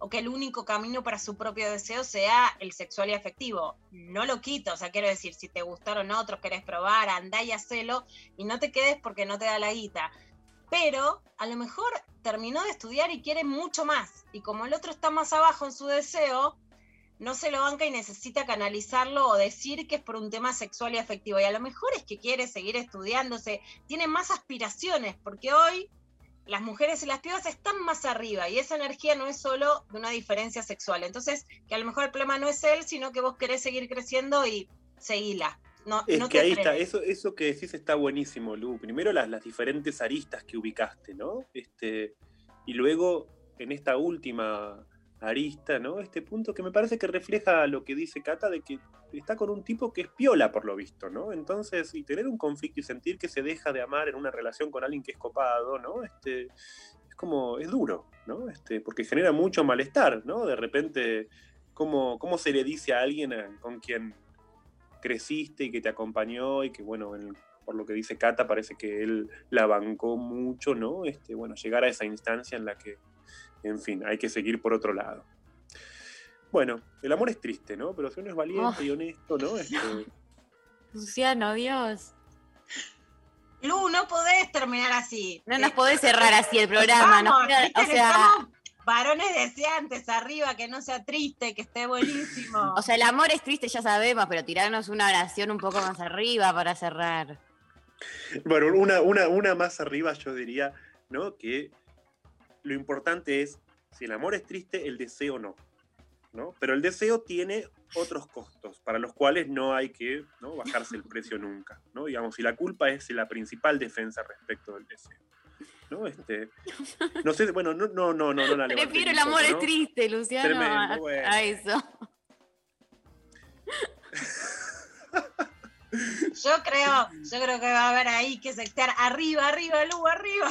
o que el único camino para su propio deseo sea el sexual y afectivo. No lo quito, o sea, quiero decir, si te gustaron otros, querés probar, andá y hacelo y no te quedes porque no te da la guita pero a lo mejor terminó de estudiar y quiere mucho más. Y como el otro está más abajo en su deseo, no se lo banca y necesita canalizarlo o decir que es por un tema sexual y afectivo. Y a lo mejor es que quiere seguir estudiándose, tiene más aspiraciones, porque hoy las mujeres y las pibas están más arriba y esa energía no es solo de una diferencia sexual. Entonces, que a lo mejor el problema no es él, sino que vos querés seguir creciendo y seguila. No, Es no que te ahí está, eso, eso que decís está buenísimo, Lu. Primero las, las diferentes aristas que ubicaste, ¿no? Este, y luego en esta última arista, ¿no? Este punto que me parece que refleja lo que dice Cata de que está con un tipo que es piola por lo visto, ¿no? Entonces, y tener un conflicto y sentir que se deja de amar en una relación con alguien que es copado, ¿no? Este, es como, es duro, ¿no? Este, porque genera mucho malestar, ¿no? De repente, ¿cómo, cómo se le dice a alguien con quien creciste y que te acompañó y que, bueno, en- por lo que dice Cata, parece que él la bancó mucho, ¿no? Este, bueno, llegar a esa instancia en la que, en fin, hay que seguir por otro lado. Bueno, el amor es triste, ¿no? Pero si uno es valiente Oh. y honesto, ¿no? [laughs] Este, Luciano, Dios. Lu, no podés terminar así. No nos podés cerrar así el programa. Vamos, viste, o sea, varones deseantes arriba, que no sea triste, que esté buenísimo. o sea, el amor es triste, ya sabemos, pero tirarnos una oración un poco más arriba para cerrar. Bueno, una, una, una más arriba yo diría, ¿no? Que lo importante es, si el amor es triste, el deseo no. ¿no? Pero el deseo tiene otros costos, para los cuales no hay que ¿no? bajarse el precio nunca. ¿no? Digamos, y la culpa es la principal defensa respecto del deseo. ¿no? Este, no sé, bueno, no, no, no, no, no la Prefiero el amor es triste, Luciano, Tremendo, a, bueno. a eso. Yo creo, yo creo que va a haber ahí que sectear arriba, arriba, Lu, arriba.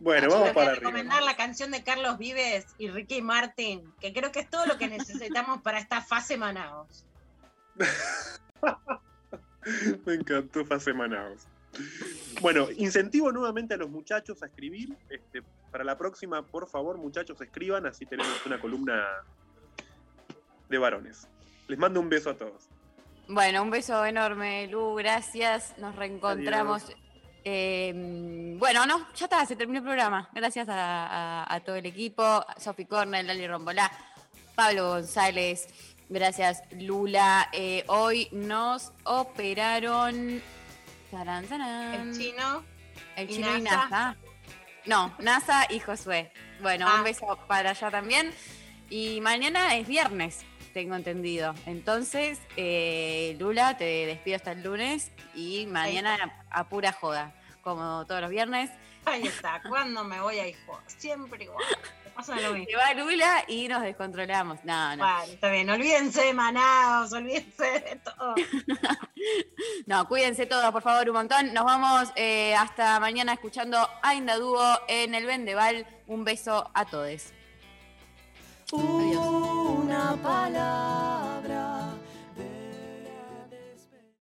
Bueno, vamos para arriba. recomendar la canción de Carlos Vives y Ricky Martin, que creo que es todo lo que necesitamos para esta fase Manaos. [laughs] Me encantó Fase Manaos. Bueno, incentivo nuevamente a los muchachos a escribir. Este, para la próxima, por favor, muchachos, escriban, así tenemos una columna de varones. Les mando un beso a todos. Bueno, un beso enorme, Lu, gracias. Nos reencontramos. Eh, bueno, no, ya está, se terminó el programa. Gracias a, a- a todo el equipo, Sofi Cornell, Lali Rombolá, Pablo González, gracias Lula. Eh, hoy nos operaron. Tarán, tarán. El chino. El y chino y NASA. NASA. No, NASA y Josué. Bueno, Ah. un beso para allá también. Y mañana es viernes, tengo entendido. Entonces, eh, Lula, te despido hasta el lunes y mañana a, a pura joda, como todos los viernes. Ahí está, ¿cuándo me voy a hijo? Siempre igual. Pasa lo mismo. Se va Lula y nos descontrolamos. No, no. Vale, está bien. Olvídense de Manaos, olvídense de todo. [laughs] No, cuídense todos, por favor, un montón. Nos vamos eh, hasta mañana escuchando Ainda Dúo en el Vendeval. Un beso a todos. Una palabra.